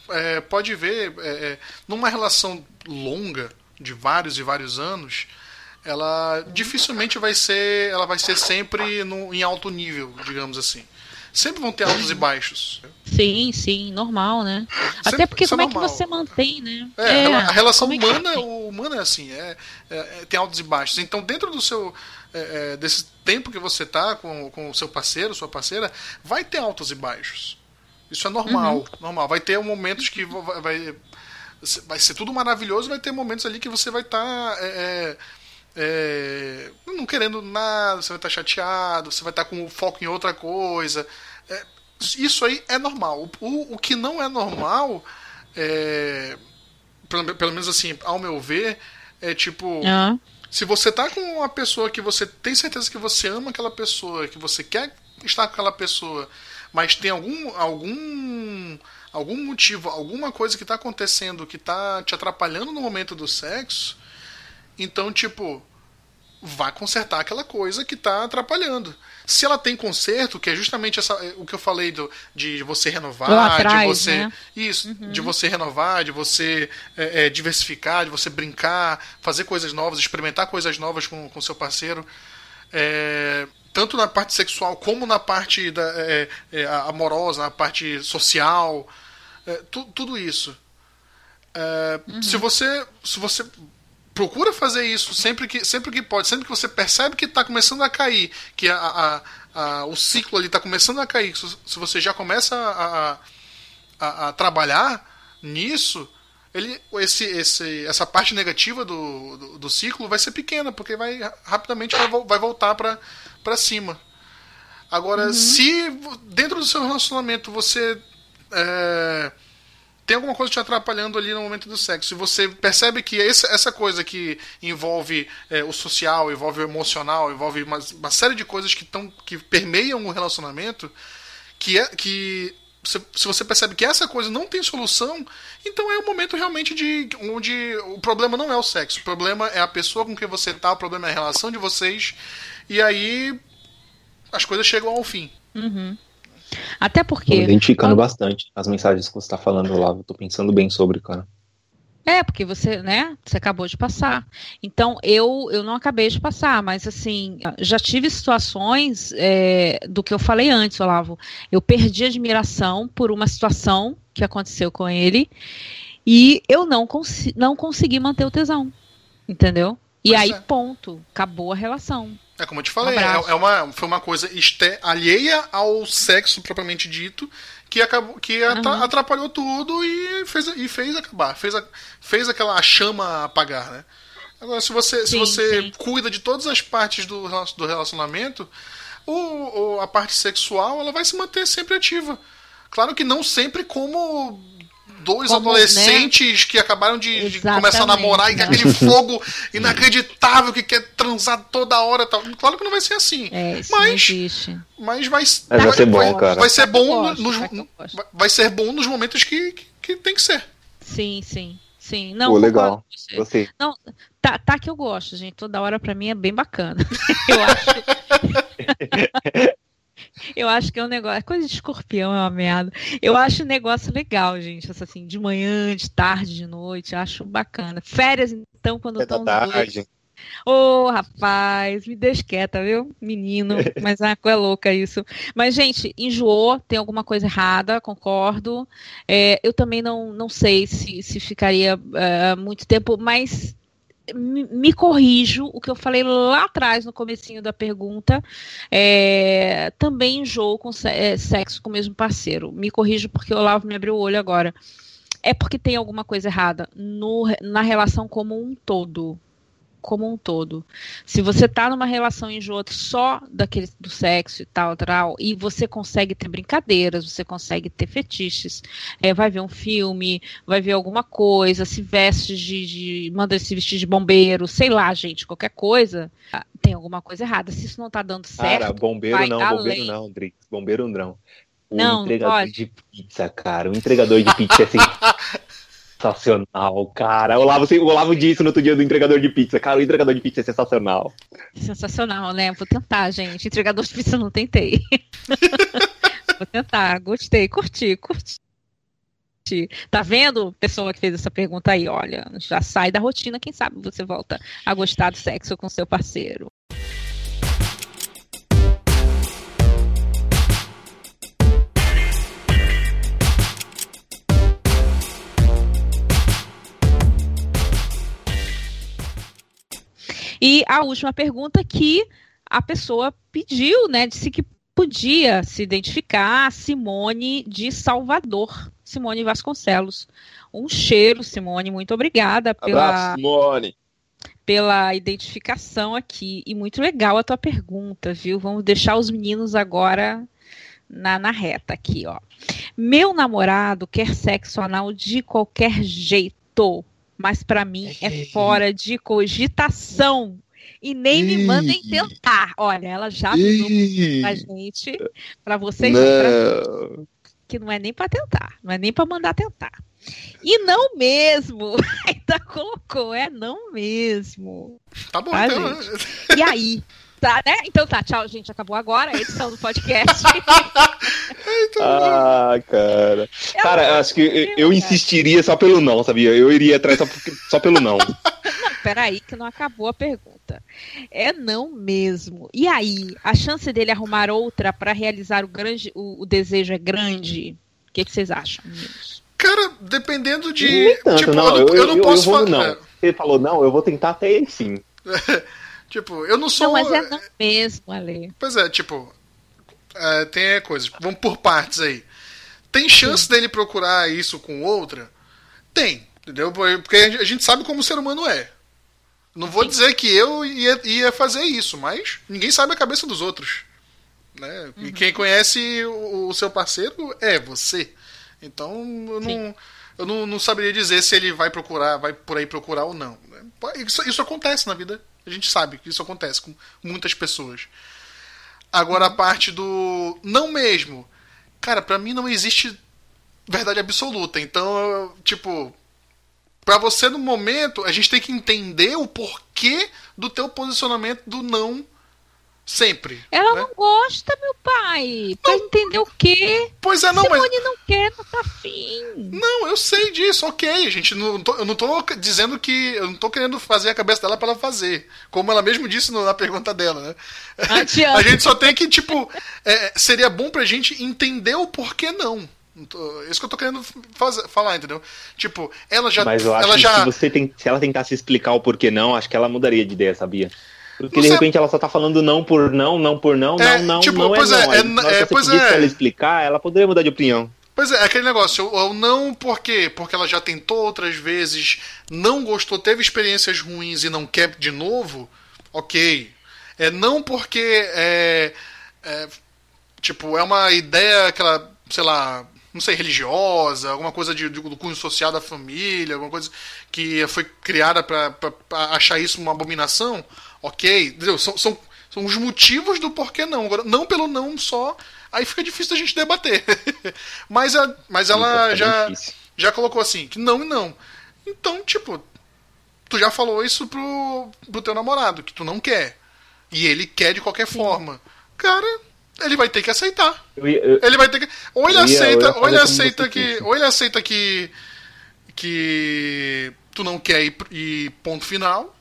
é, pode ver, é, é, numa relação longa, de vários e vários anos, ela dificilmente vai ser, ela vai ser sempre no, em alto nível, digamos assim. Sempre vão ter altos e baixos. Sim, sim, normal, né? Sempre, Até porque como é, é que você mantém, né? É, é a relação humana, é humana é assim, é, é, é, tem altos e baixos. Então, dentro do seu é, desse tempo que você tá com, com o seu parceiro, sua parceira, vai ter altos e baixos. Isso é normal, uhum. normal. Vai ter momentos que vai, vai, vai ser tudo maravilhoso, vai ter momentos ali que você vai estar tá, é, é, não querendo nada, você vai estar tá chateado, você vai estar tá com o foco em outra coisa. É, isso aí é normal. O, o que não é normal, é, pelo, pelo menos assim, ao meu ver, é tipo. Uhum. Se você tá com uma pessoa que você tem certeza que você ama aquela pessoa, que você quer estar com aquela pessoa, mas tem algum algum algum motivo, alguma coisa que está acontecendo que está te atrapalhando no momento do sexo, então, tipo, vá consertar aquela coisa que está atrapalhando. Se ela tem conserto, que é justamente essa, o que eu falei do, de você renovar, atrás, de você. Né? Isso, uhum. de você renovar, de você é, é, diversificar, de você brincar, fazer coisas novas, experimentar coisas novas com, com seu parceiro. É, tanto na parte sexual como na parte da, é, é, amorosa, na parte social, é, tu, tudo isso. Uhum. Se você se você procura fazer isso sempre que, sempre que pode, sempre que você percebe que está começando a cair, que a, a, a, o ciclo ali está começando a cair, se você já começa a, a, a, trabalhar nisso, ele, esse, esse, essa parte negativa do, do, do, ciclo vai ser pequena, porque vai rapidamente vai, vai voltar para cima. Agora, uhum. se dentro do seu relacionamento você é, tem alguma coisa te atrapalhando ali no momento do sexo. E você percebe que essa, coisa que envolve é, o social, envolve o emocional, envolve uma, uma série de coisas que, tão, que permeiam o relacionamento, que, é, que se, se você percebe que essa coisa não tem solução, então é o momento realmente de onde o problema não é o sexo, o problema é a pessoa com quem você tá, o problema é a relação de vocês, e aí as coisas chegam ao fim. Uhum. Até porque. Tô identificando quando... bastante as mensagens que você está falando lá. Eu tô pensando bem sobre, cara. É, porque você, né, você acabou de passar. Então, eu, eu não acabei de passar, mas assim, já tive situações é, do que eu falei antes, Olavo. Eu perdi admiração por uma situação que aconteceu com ele e eu não, cons não consegui manter o tesão. Entendeu? E pois aí, é. ponto, acabou a relação. É como eu te falei, um é, é, uma, foi uma coisa alheia ao sexo propriamente dito, que acabou que uhum. atrapalhou tudo e fez, e fez acabar, fez, a, fez aquela chama apagar, né? Agora, se você, sim, se você sim. cuida de todas as partes do, do relacionamento, o, o, a parte sexual ela vai se manter sempre ativa. Claro que não sempre como dois Como, adolescentes né? que acabaram de, de, começar a namorar e né? aquele fogo inacreditável que quer transar toda hora tal. Claro que não vai ser assim. É, isso mas, mas vai, mas vai, ser bom, vai, cara. Vai ser bom, nos, vai ser bom nos momentos que, que, que, tem que ser. Sim, sim. Sim, não. Pô, legal. Gostei. Não, tá, tá que eu gosto, gente. Toda hora pra mim é bem bacana. eu acho. Eu acho que é um negócio. É coisa de escorpião é uma merda. Eu acho um negócio legal, gente. Assim, de manhã, de tarde, de noite. Acho bacana. Férias, então, quando estão. É dois... Ô, oh, rapaz, me deixa quieta, viu? Menino, mas a é louca isso. Mas, gente, enjoou, tem alguma coisa errada, concordo. É, eu também não, não sei se, se ficaria uh, muito tempo, mas me corrijo o que eu falei lá atrás no comecinho da pergunta. É, também enjoo com é, sexo com o mesmo parceiro. Me corrijo porque o Olavo me abriu o olho agora. É porque tem alguma coisa errada no, na relação como um todo como um todo. Se você está numa relação enjoada só daquele, do sexo e tal, tal, e você consegue ter brincadeiras, você consegue ter fetiches, é, vai ver um filme, vai ver alguma coisa, se veste de, de manda se vestir de bombeiro, sei lá, gente, qualquer coisa, tem alguma coisa errada. Se isso não está dando certo, Cara, bombeiro não, além. bombeiro não, Drix, bombeiro não. O não, entregador pode. de pizza, cara. O entregador de pizza é sensacional, cara. O Olavo, o Olavo disse no outro dia do entregador de pizza. Cara, o entregador de pizza é sensacional. Sensacional, né? Vou tentar, gente. Entregador de pizza não tentei. Vou tentar. Gostei, curti, curti. Tá vendo, pessoa que fez essa pergunta aí? Olha, já sai da rotina, quem sabe você volta a gostar do sexo com seu parceiro. E a última pergunta que a pessoa pediu, né, disse que podia se identificar Simone de Salvador. Simone Vasconcelos. Um cheiro, Simone. Muito obrigada pela, Abraço, Simone. pela identificação aqui. E muito legal a tua pergunta, viu? Vamos deixar os meninos agora na, na reta aqui, ó. Meu namorado quer sexo anal de qualquer jeito, mas para mim é fora de cogitação. E nem me mandem tentar. Olha, ela já avisou pra gente, para vocês. Pra que não é nem para tentar, não é nem para mandar tentar. E não mesmo, ainda colocou, é não mesmo. Tá bom, tá, então. E aí? Tá, né? Então tá, tchau, gente. Acabou agora a edição do podcast. ah, cara. Eu cara, acho que eu, eu insistiria só pelo não, sabia? Eu iria atrás só, só pelo não. Não, peraí, que não acabou a pergunta. É não mesmo. E aí, a chance dele arrumar outra para realizar o grande, o, o, desejo é grande? O que, que vocês acham, meninos? Cara, dependendo de. Tanto, tipo, não, eu, eu, eu, não eu, posso falar. Não. Ele falou não, eu vou tentar até ele sim. tipo, eu não sou. Não, mas é não mesmo, Ale. Pois é, tipo, é, tem coisas. Vamos por partes aí. Tem chance sim. dele procurar isso com outra? Tem. Entendeu? Porque a gente sabe como o ser humano é. Não vou Sim. dizer que eu ia, ia, fazer isso, mas ninguém sabe a cabeça dos outros. Né? Uhum. E quem conhece o, o, seu parceiro é você. Então eu, não, eu não, não, saberia dizer se ele vai procurar, vai por aí procurar ou não. Isso, isso acontece na vida. A gente sabe que isso acontece com muitas pessoas. Agora a parte do não mesmo. Cara, para mim não existe verdade absoluta. Então, tipo, para você no momento, a gente tem que entender o porquê do teu posicionamento do não sempre. Ela né? não gosta, meu pai. Pra não, entender o quê? Pois é, não, Simone mas... não quer, não tá afim. Não, eu sei disso, ok, gente. Não tô, eu não tô dizendo que. Eu não tô querendo fazer a cabeça dela para ela fazer. Como ela mesmo disse na pergunta dela, né? a gente só tem que, tipo. É, seria bom pra gente entender o porquê não. Isso que eu tô querendo fazer, falar, entendeu? Tipo, ela já. Mas eu acho ela que já... se, você tem, se ela tentasse explicar o porquê não, acho que ela mudaria de ideia, sabia? Porque de repente ela só tá falando não por não, não por não, é, não, não, tipo, não pois é, é não. É, é, pois é. ela explicar, ela poderia mudar de opinião. Pois é, é aquele negócio, ou não por quê? Porque ela já tentou outras vezes, não gostou, teve experiências ruins e não quer de novo, ok. É não porque é, é tipo, é uma ideia aquela, sei lá, não sei, religiosa, alguma coisa de, de, do cunho social da família, alguma coisa que foi criada para achar isso uma abominação, ok, entendeu? São, são, são os motivos do porquê não. Agora, não pelo não só, aí fica difícil a gente debater. mas, a, mas ela já, já colocou assim, que não e não. Então, tipo, tu já falou isso pro, pro teu namorado, que tu não quer. E ele quer de qualquer Sim. forma. Cara, ele vai ter que aceitar. Eu ia, eu, ele vai ter que. Ou ele ia, aceita, ou ele aceita que. Ou ele aceita que. Que tu não quer ir, ir ponto final.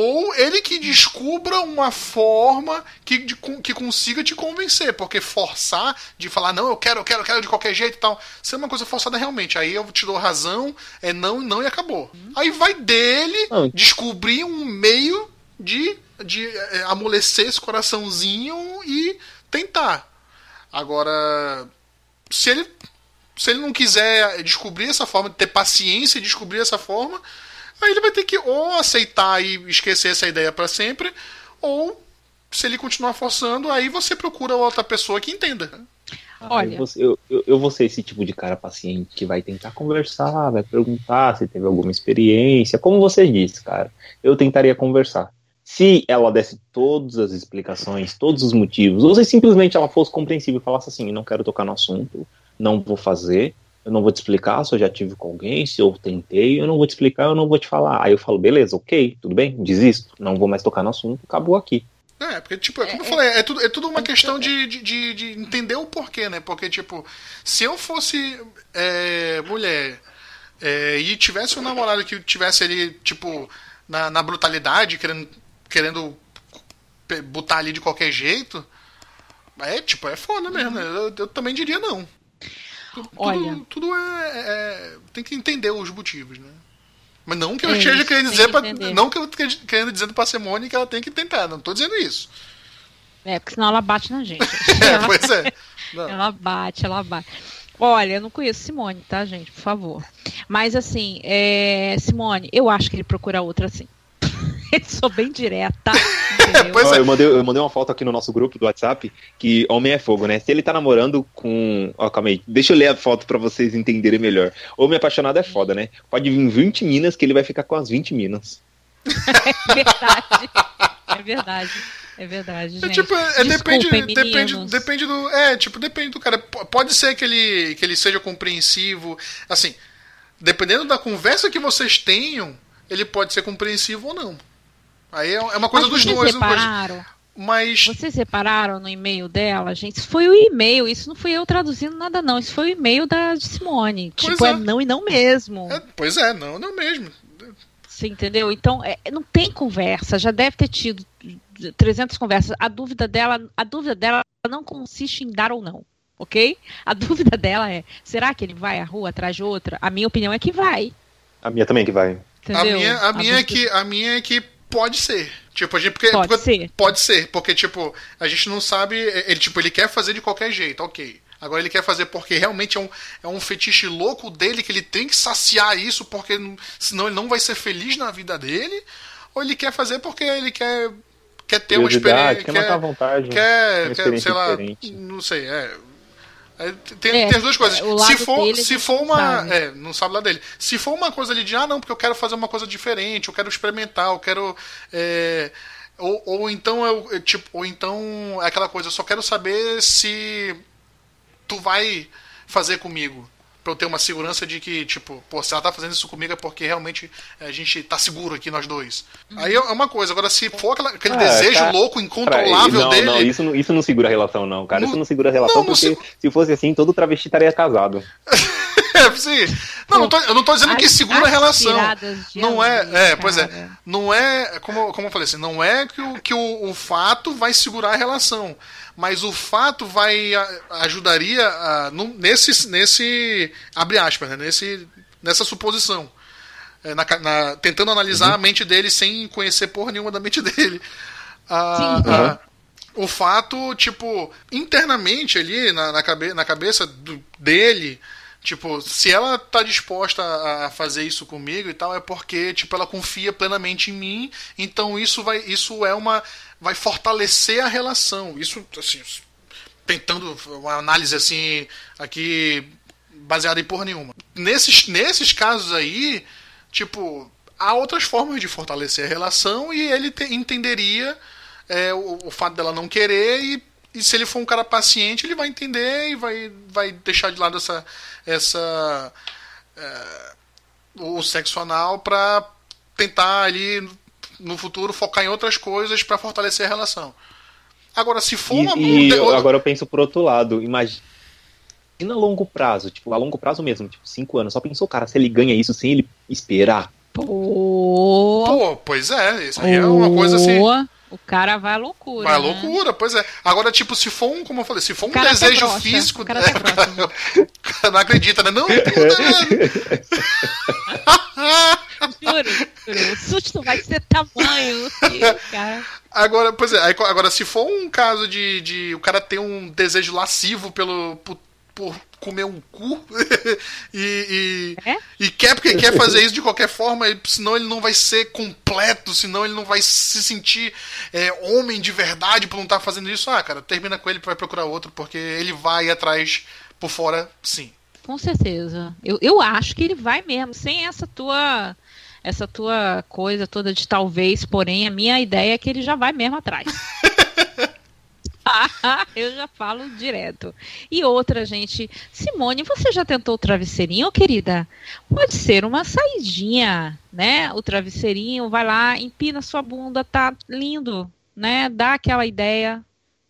Ou ele que descubra uma forma que, de, que consiga te convencer. Porque forçar de falar, não, eu quero, eu quero, eu quero de qualquer jeito e tal. Isso é uma coisa forçada realmente. Aí eu te dou razão, é não, não e acabou. Aí vai dele não. descobrir um meio de, de é, amolecer esse coraçãozinho e tentar. Agora, se ele, se ele não quiser descobrir essa forma, ter paciência e descobrir essa forma, aí ele vai ter que ou aceitar e esquecer essa ideia para sempre, ou se ele continuar forçando, aí você procura outra pessoa que entenda. Ah, Olha, eu, eu, eu, eu, vou ser esse tipo de cara paciente que vai tentar conversar, vai perguntar se teve alguma experiência. Como você disse, cara, eu tentaria conversar. Se ela desse todas as explicações, todos os motivos, ou se simplesmente ela fosse compreensível e falasse assim, não quero tocar no assunto, não vou fazer, eu não vou te explicar se eu já tive com alguém, se eu tentei, eu não vou te explicar, eu não vou te falar. Aí eu falo, beleza, ok, tudo bem, desisto, não vou mais tocar no assunto, acabou aqui. É, porque, tipo, é como é, eu falei, é tudo, é tudo uma questão de, de, de, entender o porquê, né? Porque, tipo, se eu fosse é, mulher é, e tivesse um namorado que tivesse ali, tipo, na, na brutalidade, querendo, querendo botar ali de qualquer jeito, é, tipo, é foda mesmo. Né? Eu, eu também diria não. Tudo, Olha. Tudo, é, é, Tem que entender os motivos, né? Mas não que eu é, esteja querendo dizer pra, Não que eu esteja querendo dizer pra Simone que ela tem que tentar, não tô dizendo isso. É, porque senão ela bate na gente. é, pois é. Não. Ela bate, ela bate. Olha, eu não conheço Simone, tá, gente? Por favor. Mas assim, é... Simone, eu acho que ele procura outra assim. Sou bem direta. oh, é. eu, mandei, eu mandei uma foto aqui no nosso grupo do WhatsApp que homem é fogo, né? Se ele tá namorando com. Ó, oh, calma aí. Deixa eu ler a foto pra vocês entenderem melhor. Homem apaixonado é foda, né? Pode vir 20 minas que ele vai ficar com as 20 minas. é verdade. É verdade. É verdade, é, gente. É, tipo, é, depende, depende, depende do. É, tipo, depende do cara. Pode ser que ele, que ele seja compreensivo. Assim, dependendo da conversa que vocês tenham, ele pode ser compreensivo ou não. Aí é, é uma coisa Mas dos dois. Separaram. Mas. Vocês separaram no e-mail dela, gente? Isso foi o e-mail, isso não fui eu traduzindo nada, não. Isso foi o e-mail da Simone. Pois tipo, é. é. não e não mesmo. É, pois é, não, não mesmo. Você entendeu? Então, é, não tem conversa, já deve ter tido 300 conversas. A dúvida dela, a dúvida dela não consiste em dar ou não, ok? A dúvida dela é: será que ele vai à rua atrás de outra? A minha opinião é que vai. A minha também é que vai. Entendeu? A minha, a, a minha é que a minha é que pode ser. Tipo, a gente porque, pode porque, ser. Pode ser, porque tipo, a gente não sabe, ele tipo, ele quer fazer de qualquer jeito, OK. Agora ele quer fazer porque realmente é um, é um fetiche louco dele que ele tem que saciar isso porque senão ele não vai ser feliz na vida dele, ou ele quer fazer porque ele quer quer ter uma experiência. Quer, matar vontade. Quer, quer sei lá, diferente. não sei, é. É tem, é, tem as duas coisas. Se for, se for uma. É, não sabe lá dele. Se for uma coisa ali de, ah, não, porque eu quero fazer uma coisa diferente, eu quero experimentar, eu quero. É, ou, ou então eu, tipo, ou então é aquela coisa, eu só quero saber se tu vai fazer comigo pra eu ter uma segurança de que, tipo, pô, se ela tá fazendo isso comigo é porque realmente a gente tá seguro aqui, nós dois. Uhum. Aí é uma coisa. Agora, se for aquela, aquele ah, desejo cara, louco, incontrolável não, dele. Não, isso, não, isso não segura a relação, não, cara. Isso não segura a relação, não, porque se fosse assim, todo travesti estaria casado. é, sim. Não, não tô, eu não tô dizendo que segura a relação. Não é, é, pois é. Não é, como, como eu falei assim, não é que, o, que o, o fato vai segurar a relação mas o fato vai ajudaria a, no, nesse nesse abre aspas, né, nesse nessa suposição. É, na, na, tentando analisar uhum. a mente dele sem conhecer porra nenhuma da mente dele. A, a, o fato, tipo, internamente ali, na, na, cabe, na cabeça do, dele, tipo, se ela tá disposta a fazer isso comigo e tal, é porque, tipo, ela confia plenamente em mim, então isso vai, isso é uma vai fortalecer a relação. Isso, assim, tentando uma análise assim aqui baseada em porra nenhuma. Nesses, nesses casos aí, tipo, há outras formas de fortalecer a relação e ele te, entenderia é, o, o, fato dela não querer e, e, se ele for um cara paciente, ele vai entender e vai, vai deixar de lado essa, essa é, o sexo anal para tentar ali no futuro focar em outras coisas para fortalecer a relação. Agora, se for e, uma. E eu, agora eu penso por outro lado. Imagina a longo prazo, tipo, a longo prazo mesmo, tipo, cinco anos. Só pensou, cara, se ele ganha isso sem ele esperar. Pô, Pô pois é, isso aí é uma coisa assim. O cara vai à loucura. Vai à né? loucura, pois é. Agora, tipo, se for um, como eu falei, se for um desejo físico. O cara, é, cara não acredita, né? Não, puta, né? juro, juro. O susto vai ser tamanho. Cara. Agora, pois é, agora, se for um caso de, de o cara ter um desejo lascivo pelo, por, por comer um cu e, e, é? e, quer porque quer fazer isso de qualquer forma, senão ele não vai ser completo, senão ele não vai se sentir é, homem de verdade por não estar tá fazendo isso. Ah, cara, termina com ele vai procurar outro, porque ele vai atrás por fora, sim. Com certeza. Eu, eu acho que ele vai mesmo, sem essa tua essa tua coisa toda de talvez, porém, a minha ideia é que ele já vai mesmo atrás. eu já falo direto. E outra, gente, Simone, você já tentou o travesseirinho, querida? Pode ser uma saidinha, né? O travesseirinho, vai lá, empina sua bunda, tá lindo, né? Dá aquela ideia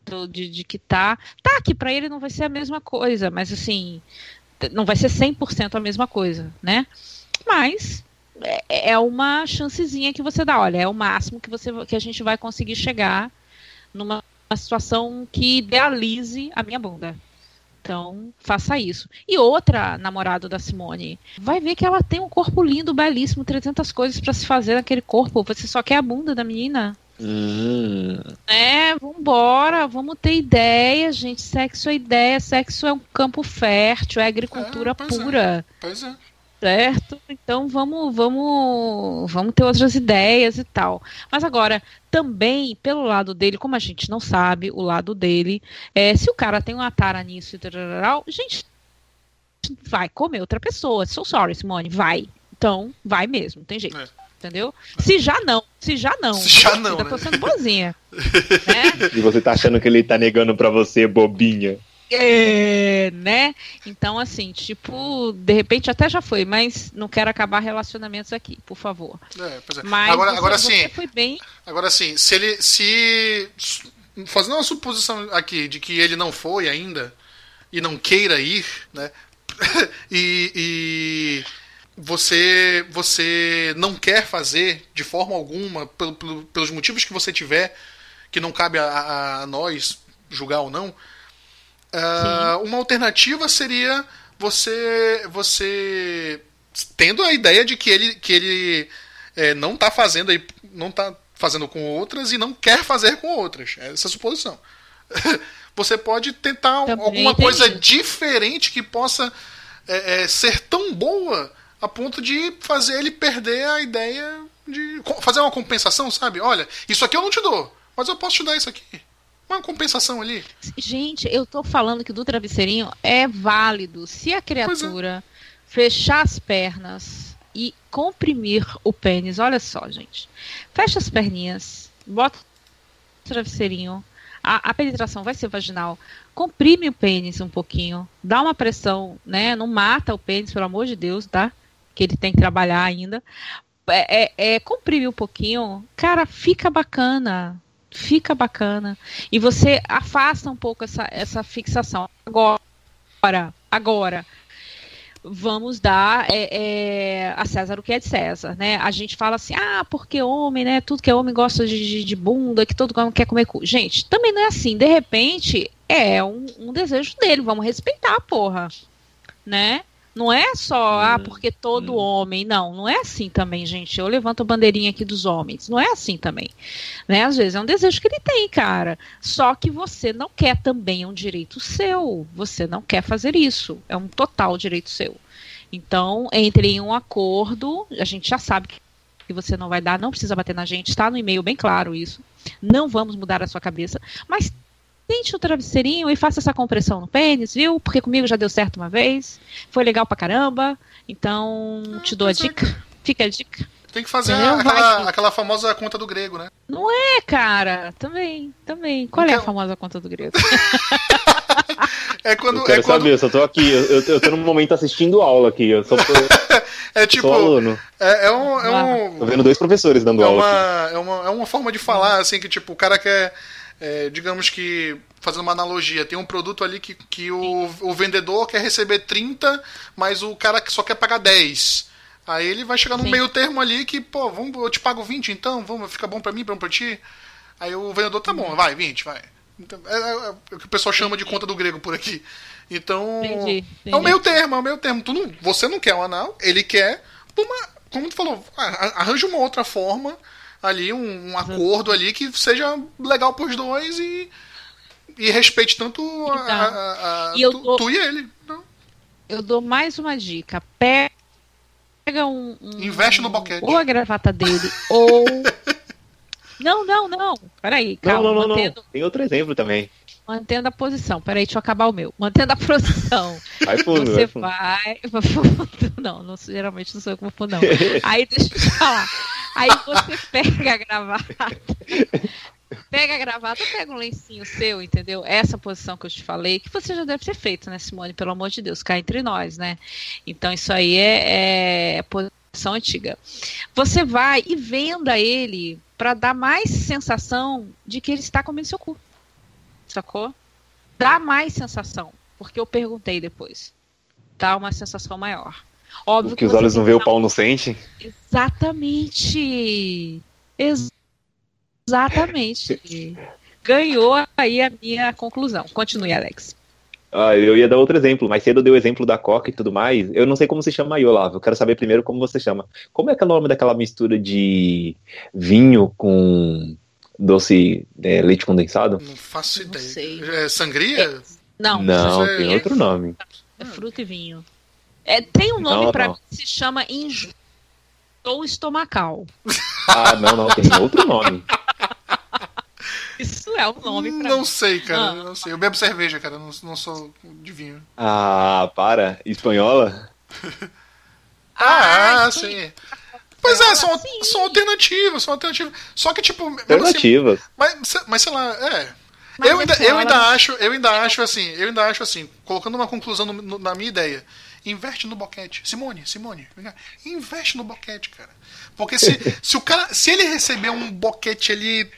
do, de, de que tá. Tá, que para ele não vai ser a mesma coisa, mas assim, não vai ser 100% a mesma coisa, né? Mas é, é uma chancezinha que você dá. Olha, é o máximo que, você, que a gente vai conseguir chegar numa situação que idealize a minha bunda. Então, faça isso. E outra namorada da Simone, vai ver que ela tem um corpo lindo, belíssimo, 300 coisas para se fazer naquele corpo. Você só quer a bunda da menina. Hum. É, vambora, vamos ter ideia, gente. Sexo é ideia, sexo é um campo fértil, é agricultura é, pois é. pura. É. Pois é. Certo? Então vamos, vamos, vamos ter outras ideias e tal. Mas agora, também, pelo lado dele, como a gente não sabe o lado dele, é, se o cara tem uma tara nisso e tal, gente, vai comer outra pessoa. So sorry, Simone, vai. Então, vai mesmo, tem jeito. É. Entendeu? Se já não, se já não. Se já não. Ainda né? tô sendo boazinha. né? E você tá achando que ele tá negando pra você, bobinha. É, né? Então, assim, tipo, de repente até já foi, mas não quero acabar relacionamentos aqui, por favor. É, é. Mas agora, você, agora sim. Foi bem. Agora sim, se ele. Se. Fazendo uma suposição aqui de que ele não foi ainda e não queira ir, né? e, e você você não quer fazer de forma alguma, pelo, pelo, pelos motivos que você tiver, que não cabe a, a nós julgar ou não, uh, uma alternativa seria você você tendo a ideia de que ele que ele é, não está fazendo aí não tá fazendo com outras e não quer fazer com outras essa é a suposição você pode tentar Também alguma entendi. coisa diferente que possa é, é, ser tão boa a ponto de fazer ele perder a ideia de fazer uma compensação, sabe? Olha, isso aqui eu não te dou, mas eu posso te dar isso aqui. Uma compensação ali. Gente, eu tô falando que do travesseirinho é válido se a criatura é. fechar as pernas e comprimir o pênis. Olha só, gente. Fecha as perninhas, bota o travesseirinho. A, a penetração vai ser vaginal. Comprime o pênis um pouquinho. Dá uma pressão, né? Não mata o pênis, pelo amor de Deus, tá? que ele tem que trabalhar ainda. É, é, é comprimir um pouquinho, cara, fica bacana. Fica bacana. E você afasta um pouco essa, essa fixação. Agora, agora, vamos dar é, é, a César o que é de César, né? A gente fala assim, ah, porque homem, né? Tudo que é homem gosta de, de, bunda, que todo mundo quer comer cu. Gente, também não é assim. De repente, é um, um desejo dele. Vamos respeitar, porra. Né? Não é só, ah, hum, porque todo hum. homem. Não, não é assim também, gente. Eu levanto a bandeirinha aqui dos homens. Não é assim também. Né? Às vezes é um desejo que ele tem, cara. Só que você não quer também, é um direito seu. Você não quer fazer isso. É um total direito seu. Então, entre em um acordo, a gente já sabe que você não vai dar, não precisa bater na gente, está no e-mail bem claro isso. Não vamos mudar a sua cabeça, mas Tente o travesseirinho e faça essa compressão no pênis, viu? Porque comigo já deu certo uma vez. Foi legal pra caramba. Então, ah, te dou a dica. É. Fica a dica. Tem que fazer aquela, aquela, famosa conta do grego, né? Não é, cara. Também, também. Qual é a famosa conta do grego? é quando. Eu quero é quando... saber, eu só tô aqui. Eu, eu tô no momento assistindo aula aqui. Eu só tô... é tipo. Sou aluno. É, é um. É um... Tô vendo dois professores dando é aula. Uma, é, uma, é uma forma de falar, assim, que tipo, o cara quer é, digamos que, fazendo uma analogia, tem um produto ali que, que o, o vendedor quer receber 30, mas o cara só quer pagar 10. Aí ele vai chegar Sim. meio termo ali que, pô, vamos, eu te pago 20 então, vamos, fica bom para mim, bom para ti. Aí o vendedor, tá bom, vai, 20, vai. Então, é, é, é, o que o pessoal chama de conta do grego por aqui. Então, entendi, entendi. é o meio termo, é o meio termo. Tu não, você não quer um anal, ele quer uma, como tu falou, arranja uma outra forma ali um, um acordo ali que seja legal pros dois e, e respeite tanto a, então, a, a, e tu, dou, tu, e ele. Não. Eu dou mais uma dica. Pega um. um Investe no boquete. Ou a gravata dele, ou. Não, não, não. Peraí, calma. não, não, não, mantendo, não. Tem outro exemplo também. mantendo a posição. Peraí, deixa eu acabar o meu. Mantendo a posição. Vai fundo, Você vai fundo. vai. Não, não, geralmente não sou eu que vou fundo, não. Aí deixa eu te falar. Aí você pega a gravata. Pega a gravata, pega um lencinho seu, entendeu? Essa posição que eu te falei, que você já deve ter feito, né, Simone? Pelo amor de Deus, cá entre nós, né? Então isso aí é, é posição antiga. Você vai e venda ele para dar mais sensação de que ele está comendo seu cu. Sacou? Dá mais sensação, porque eu perguntei depois. Dá uma sensação maior. Óbvio Que os você olhos não que vê o pau não sente. Exatamente. Ex- Exatamente. Ganhou aí a minha conclusão. Continue, Alex. Ah, eu ia dar outro exemplo. Mais cedo eu dei o exemplo da Coca e tudo mais. Eu não sei como se chama aí, Olavo. Eu quero saber primeiro como você chama. Como é que é o nome daquela mistura de vinho com doce é, leite condensado? Não faço Não ideia. sei. É sangria? Não, Não, isso é- tem outro nome. é fruta e vinho. É, tem um nome não. mim que se chama enjoo estomacal. Ah, não, não, tem outro nome. Isso é um nome pra Não mim. sei, cara. Ah. Não sei. Eu bebo cerveja, cara. Não, não sou de vinho. Ah, para. Espanhola? Ah, Ah, sim. Pois é, são, Sim. são alternativas, são alternativas. Só que, tipo, mesmo assim, Alternativas. mas, mas sei lá, é. Mas eu ainda, assim, eu ainda acho, eu ainda acho assim, eu ainda acho assim, colocando uma conclusão no- no- na minha ideia. Investe no boquete. Simone, Simone, vem cá. investe no boquete, cara. Porque se, se o cara, se ele receber um boquete ali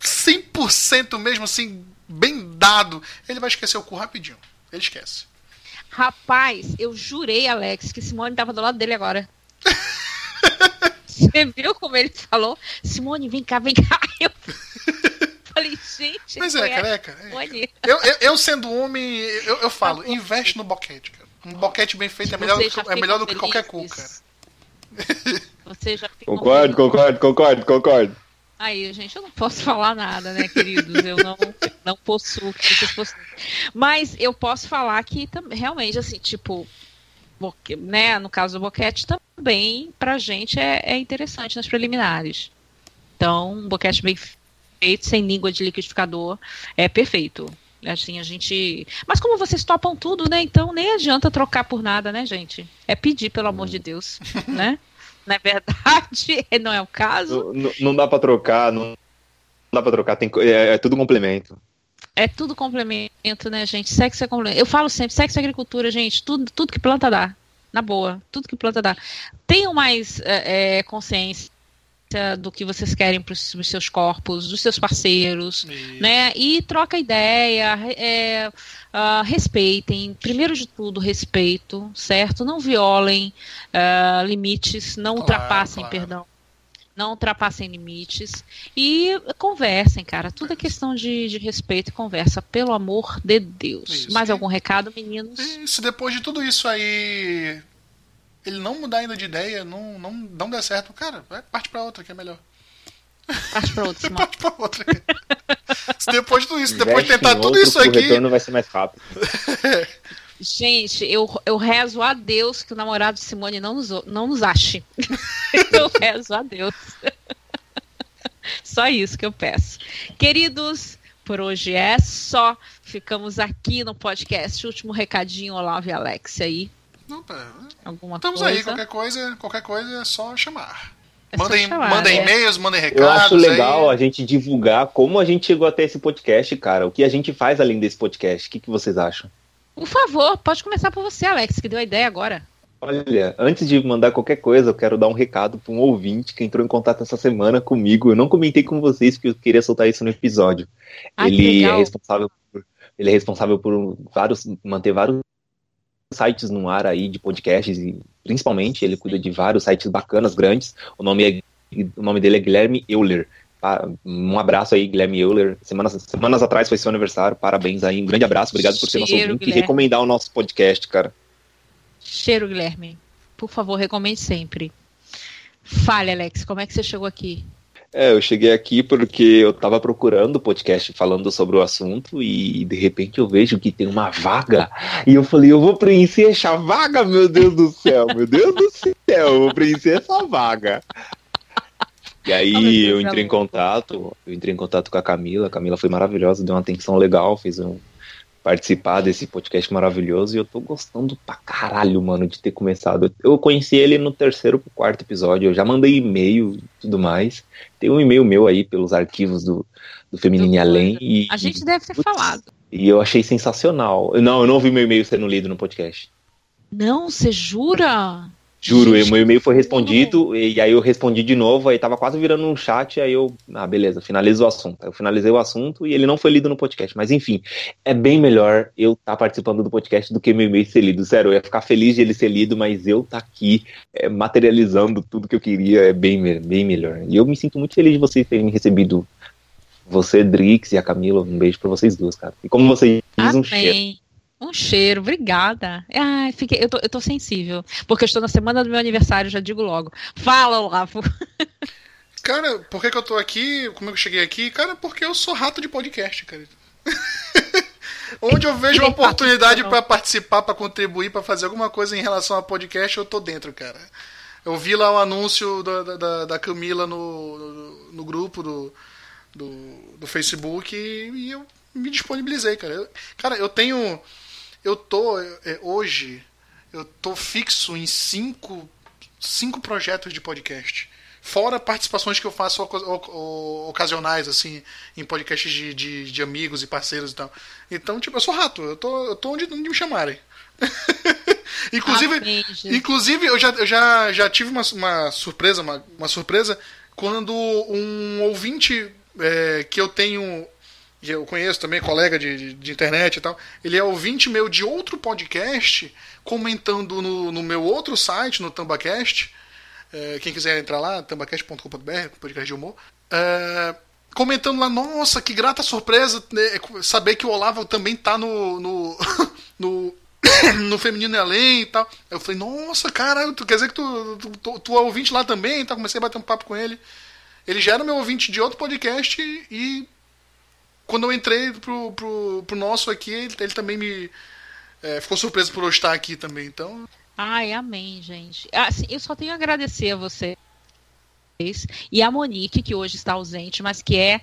100% mesmo assim, bem dado, ele vai esquecer o cu rapidinho. Ele esquece. Rapaz, eu jurei, Alex, que Simone tava do lado dele agora. Você viu como ele falou? Simone, vem cá, vem cá. Eu falei, gente, Mas é, conhece careca. é. Simone? Eu, eu, eu sendo homem, eu, eu falo, investe no boquete, cara. Um boquete bem feito é melhor, é melhor do que qualquer cu, cara. Você já Concordo, concordo, concordo, concordo. Aí, gente, eu não posso falar nada, né, queridos? Eu não, não possuo que vocês possuem. Mas eu posso falar que realmente, assim, tipo, né, no caso do boquete também, pra gente é, é interessante nas preliminares. Então, um boquete bem feito, sem língua de liquidificador, é perfeito. Assim, a gente. Mas como vocês topam tudo, né? Então nem adianta trocar por nada, né, gente? É pedir, pelo amor de Deus, né? Não é verdade? Não é o caso? Não, não- dá pra trocar, não, dá pra trocar, tem, é, é tudo complemento. É tudo complemento, né, gente? Sexo é complemento. Eu falo sempre, sexo é agricultura, gente. Tudo, tudo que planta dá. Na boa. Tudo que planta dá. Tenham mais é, é, consciência do que vocês querem para os seus corpos, dos seus parceiros, E- né? E troca ideia, é, ah, respeitem, primeiro de tudo, respeito, certo? Não violem ah, limites, não Claro, ultrapassem, claro. perdão. Não ultrapassem limites e conversem, cara. Tudo é questão de, de respeito e conversa, pelo amor de Deus. Isso. Mais algum recado, meninos? E se depois de tudo isso aí ele não mudar ainda de ideia, não, não, não der certo, cara, vai, parte pra outra que é melhor. Parte para outro, Simão. Parte pra outra. se depois de tudo isso, depois de tentar tudo isso que O aqui. retorno vai ser mais rápido. Gente, eu, eu rezo a Deus que o namorado de Simone não nos, não nos ache. eu rezo a Deus. Só isso que eu peço. Queridos, por hoje é só. Ficamos aqui no podcast. Último recadinho, Olavo e Alex aí. Não, pera, Alguma Estamos coisa? aí, qualquer coisa, qualquer coisa é só chamar. É mandem chamar, mandem é. e-mails, mandem Eu recados. acho legal aí. a gente divulgar como a gente chegou até esse podcast, cara. O que a gente faz além desse podcast. O que, que vocês acham? Por favor, pode começar por você, Alex, que deu a ideia agora. Olha, antes de mandar qualquer coisa, eu quero dar um recado para um ouvinte que entrou em contato essa semana comigo. Eu não comentei com vocês porque eu queria soltar isso no episódio. Ai, ele é responsável por, ele é responsável por vários manter vários sites no ar aí de podcasts e principalmente ele cuida de vários sites bacanas, grandes. O nome é o nome dele é Guilherme Euler. Ah, Um abraço aí, Guilherme Euler. Semanas, semanas atrás foi seu aniversário. Parabéns aí. Um grande abraço. Obrigado por ser nosso ouvinte e recomendar o nosso podcast, cara. Cheiro, Guilherme. Por favor, recomende sempre. Fale, Alex, como é que você chegou aqui? É, eu cheguei aqui porque eu tava procurando podcast falando sobre o assunto e de repente eu vejo que tem uma vaga e eu falei, eu vou preencher essa vaga, meu Deus do céu, meu Deus do céu, eu vou preencher essa vaga. E aí eu entrei em contato, eu entrei em contato com a Camila, a Camila foi maravilhosa, deu uma atenção legal, fez um participar desse podcast maravilhoso e eu tô gostando pra caralho, mano, de ter começado. Eu conheci ele no terceiro pro quarto episódio, eu já mandei e-mail e tudo mais. Tem um e-mail meu aí pelos arquivos do, do Feminine Além. E, a gente deve ter putz, falado. E eu achei sensacional. Não, eu não ouvi meu e-mail sendo lido no podcast. Não, você jura? Juro, meu e-mail foi respondido, e aí eu respondi de novo, aí tava quase virando um chat, aí eu, ah, beleza, finalizo o assunto. Eu finalizei o assunto e ele não foi lido no podcast. Mas enfim, é bem melhor eu estar tá participando do podcast do que meu e-mail ser lido. Sério, eu ia ficar feliz de ele ser lido, mas eu tá aqui é, materializando tudo que eu queria é bem, bem melhor. E eu me sinto muito feliz de vocês terem recebido você, Drix e a Camila. Um beijo para vocês duas, cara. E como vocês diz, um cheiro. Um cheiro, obrigada. Ai, fiquei, eu, tô, eu tô sensível. Porque eu estou na semana do meu aniversário, já digo logo. Fala, Olavo. Cara, por que, que eu tô aqui? Como é que eu cheguei aqui? Cara, porque eu sou rato de podcast, cara. Onde eu vejo uma oportunidade para participar, para contribuir, para fazer alguma coisa em relação a podcast, eu tô dentro, cara. Eu vi lá o anúncio da, da, da Camila no, no, no grupo do, do, do Facebook e, e, eu me disponibilizei, cara. Eu, cara, eu tenho eu tô é, hoje eu tô fixo em cinco, cinco projetos de podcast. Fora participações que eu faço ocasionais, assim, em podcasts de, de, de, amigos e parceiros e tal. Então, tipo, eu sou rato, eu tô, eu tô onde, onde me chamarem. inclusive, ah, inclusive eu, já, eu já, já tive uma, uma surpresa, uma, uma surpresa, quando um ouvinte é, que eu tenho eu conheço também, colega de, de, de, internet e tal, ele é ouvinte meu de outro podcast, comentando no, no meu outro site, no Tambacast. É, quem quiser entrar lá, tambacast.com.br, podcast de humor. É, comentando lá, nossa, que grata surpresa né, saber que o Olavo também tá no. no, no no Feminino e Além e tal. Eu falei, nossa, cara, tu quer dizer que tu, tu, tu, tu é ouvinte lá também? Então comecei a bater um papo com ele. Ele já era meu ouvinte de outro podcast e quando eu entrei pro, pro, pro nosso aqui, ele, ele também me. É, ficou surpreso por eu estar aqui também, então. Ai, amém, gente. Assim, eu só tenho a agradecer a você e a Monique, que hoje está ausente, mas que é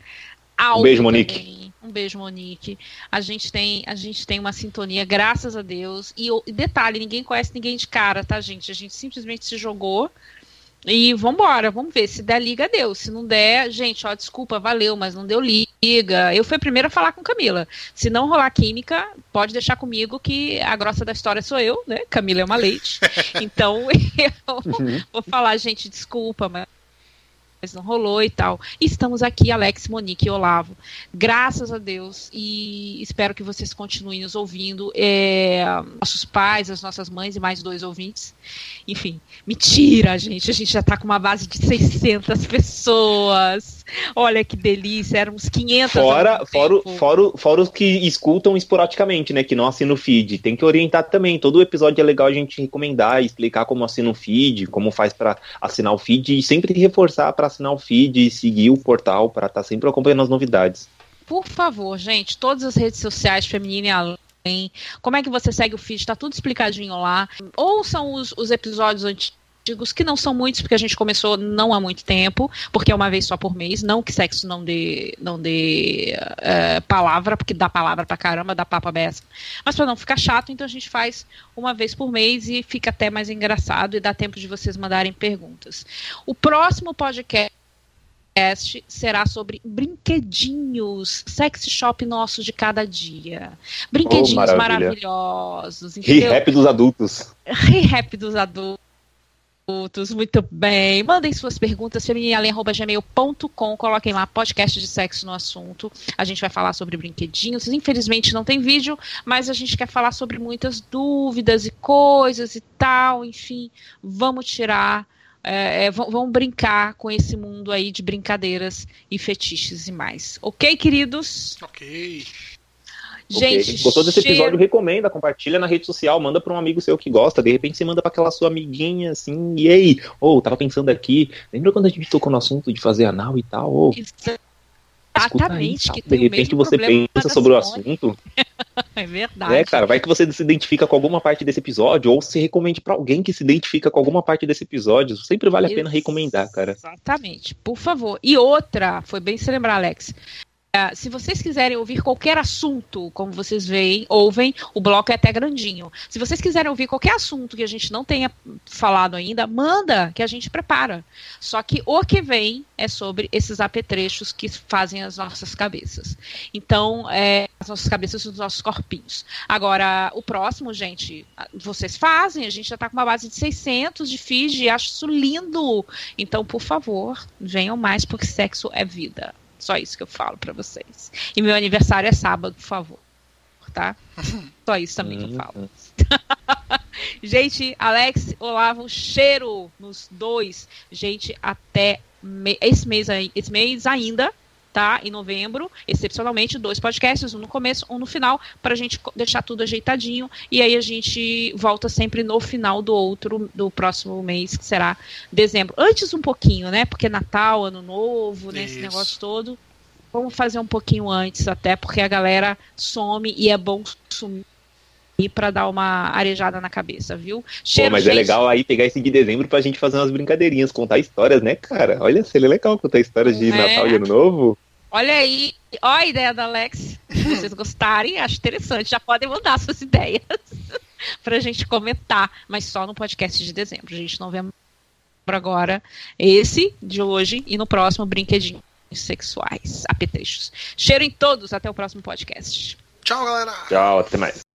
um beijo, Monique. Um beijo, Monique. A gente tem, a gente tem uma sintonia, graças a Deus. E, e detalhe, ninguém conhece ninguém de cara, tá, gente? A gente simplesmente se jogou e vambora, vamos ver. Se der liga, deu. Se não der, gente, ó, desculpa, valeu, mas não deu liga. Eu fui a primeira a falar com Camila. Se não rolar química, pode deixar comigo que a grossa da história sou eu, né? Camila é uma leite. Então eu uhum. vou falar, gente, desculpa, mas mas não rolou e tal. E estamos aqui, Alex, Monique e Olavo. Graças a Deus. E espero que vocês continuem nos ouvindo. É, nossos pais, as nossas mães e mais dois ouvintes. Enfim, mentira, gente. A gente já está com uma base de 600 pessoas. Olha que delícia. Éramos 500. Fora, fora, fora, fora os que escutam esporadicamente, né? Que não assinam o feed. Tem que orientar também. Todo episódio é legal a gente recomendar, explicar como assina o feed, como faz para assinar o feed e sempre reforçar para assinar o feed e seguir o portal para estar tá sempre acompanhando as novidades. Por favor, gente, todas as redes sociais Feminine Além, como é que você segue o feed, está tudo explicadinho lá. Ouçam os, os episódios antigos que não são muitos, porque a gente começou não há muito tempo, porque é uma vez só por mês, não que sexo não dê, não dê é, palavra, porque dá palavra pra caramba, dá papo aberto, mas para não ficar chato, então a gente faz uma vez por mês e fica até mais engraçado e dá tempo de vocês mandarem perguntas. O próximo podcast será sobre brinquedinhos, sex shop nossos de cada dia. Brinquedinhos oh, maravilhosos. Re-rap dos adultos. Re-rap dos adultos muito bem. Mandem suas perguntas, femininalenha.gmail.com. Coloquem lá podcast de sexo no assunto. A gente vai falar sobre brinquedinhos. Infelizmente não tem vídeo, mas a gente quer falar sobre muitas dúvidas e coisas e tal. Enfim, vamos tirar. É, é, vamos brincar com esse mundo aí de brincadeiras e fetiches e mais. Ok, queridos? Ok. Gente, okay. gostou desse cheiro... episódio, recomenda, compartilha na rede social, manda para um amigo seu que gosta, de repente você manda para aquela sua amiguinha assim, e aí, ou oh, tava pensando aqui, lembra quando a gente tocou no assunto de fazer anal e tal? Oh. Exatamente. Aí, de repente você pensa sobre o assunto. é verdade. É, cara, vai que você se identifica com alguma parte desse episódio, ou se recomende para alguém que se identifica com alguma parte desse episódio. Sempre vale a pena recomendar, cara. Exatamente, por favor. E outra, foi bem se lembrar, Alex. Uh, se vocês quiserem ouvir qualquer assunto, como vocês veem, ouvem, o bloco é até grandinho. Se vocês quiserem ouvir qualquer assunto que a gente não tenha falado ainda, manda que a gente prepara. Só que o que vem é sobre esses apetrechos que fazem as nossas cabeças. Então, é, as nossas cabeças e os nossos corpinhos. Agora, o próximo, gente, vocês fazem, a gente já está com uma base de 600 de Fiji, acho isso lindo. Então, por favor, venham mais, porque sexo é vida. Só isso que eu falo para vocês. E meu aniversário é sábado, por favor. Tá? Só isso também que eu falo. Uhum. Gente, Alex, Olavo, cheiro nos dois. Gente, até me esse mês, esse mês ainda, tá? Em novembro, excepcionalmente, dois podcasts, um no começo, um no final, para a gente deixar tudo ajeitadinho. E aí a gente volta sempre no final do outro, do próximo mês, que será dezembro. Antes um pouquinho, né? Porque Natal, Ano Novo, né? Esse negócio todo. Vamos fazer um pouquinho antes, até porque a galera some e é bom sumir para dar uma arejada na cabeça, viu? Cheiro, Pô, mas é gente... é legal aí pegar esse de dezembro pra gente fazer umas brincadeirinhas, contar histórias, né, cara? Olha, seria legal contar histórias de é. Natal e Ano Novo. Olha aí, ó a ideia da Alex. Se vocês gostarem, acho interessante. Já podem mandar suas ideias pra gente comentar, mas só no podcast de dezembro. A gente não vê agora esse de hoje e no próximo brinquedinhos sexuais, apetrechos. Cheiro em todos, até o próximo podcast. Tchau, galera. Tchau, até mais.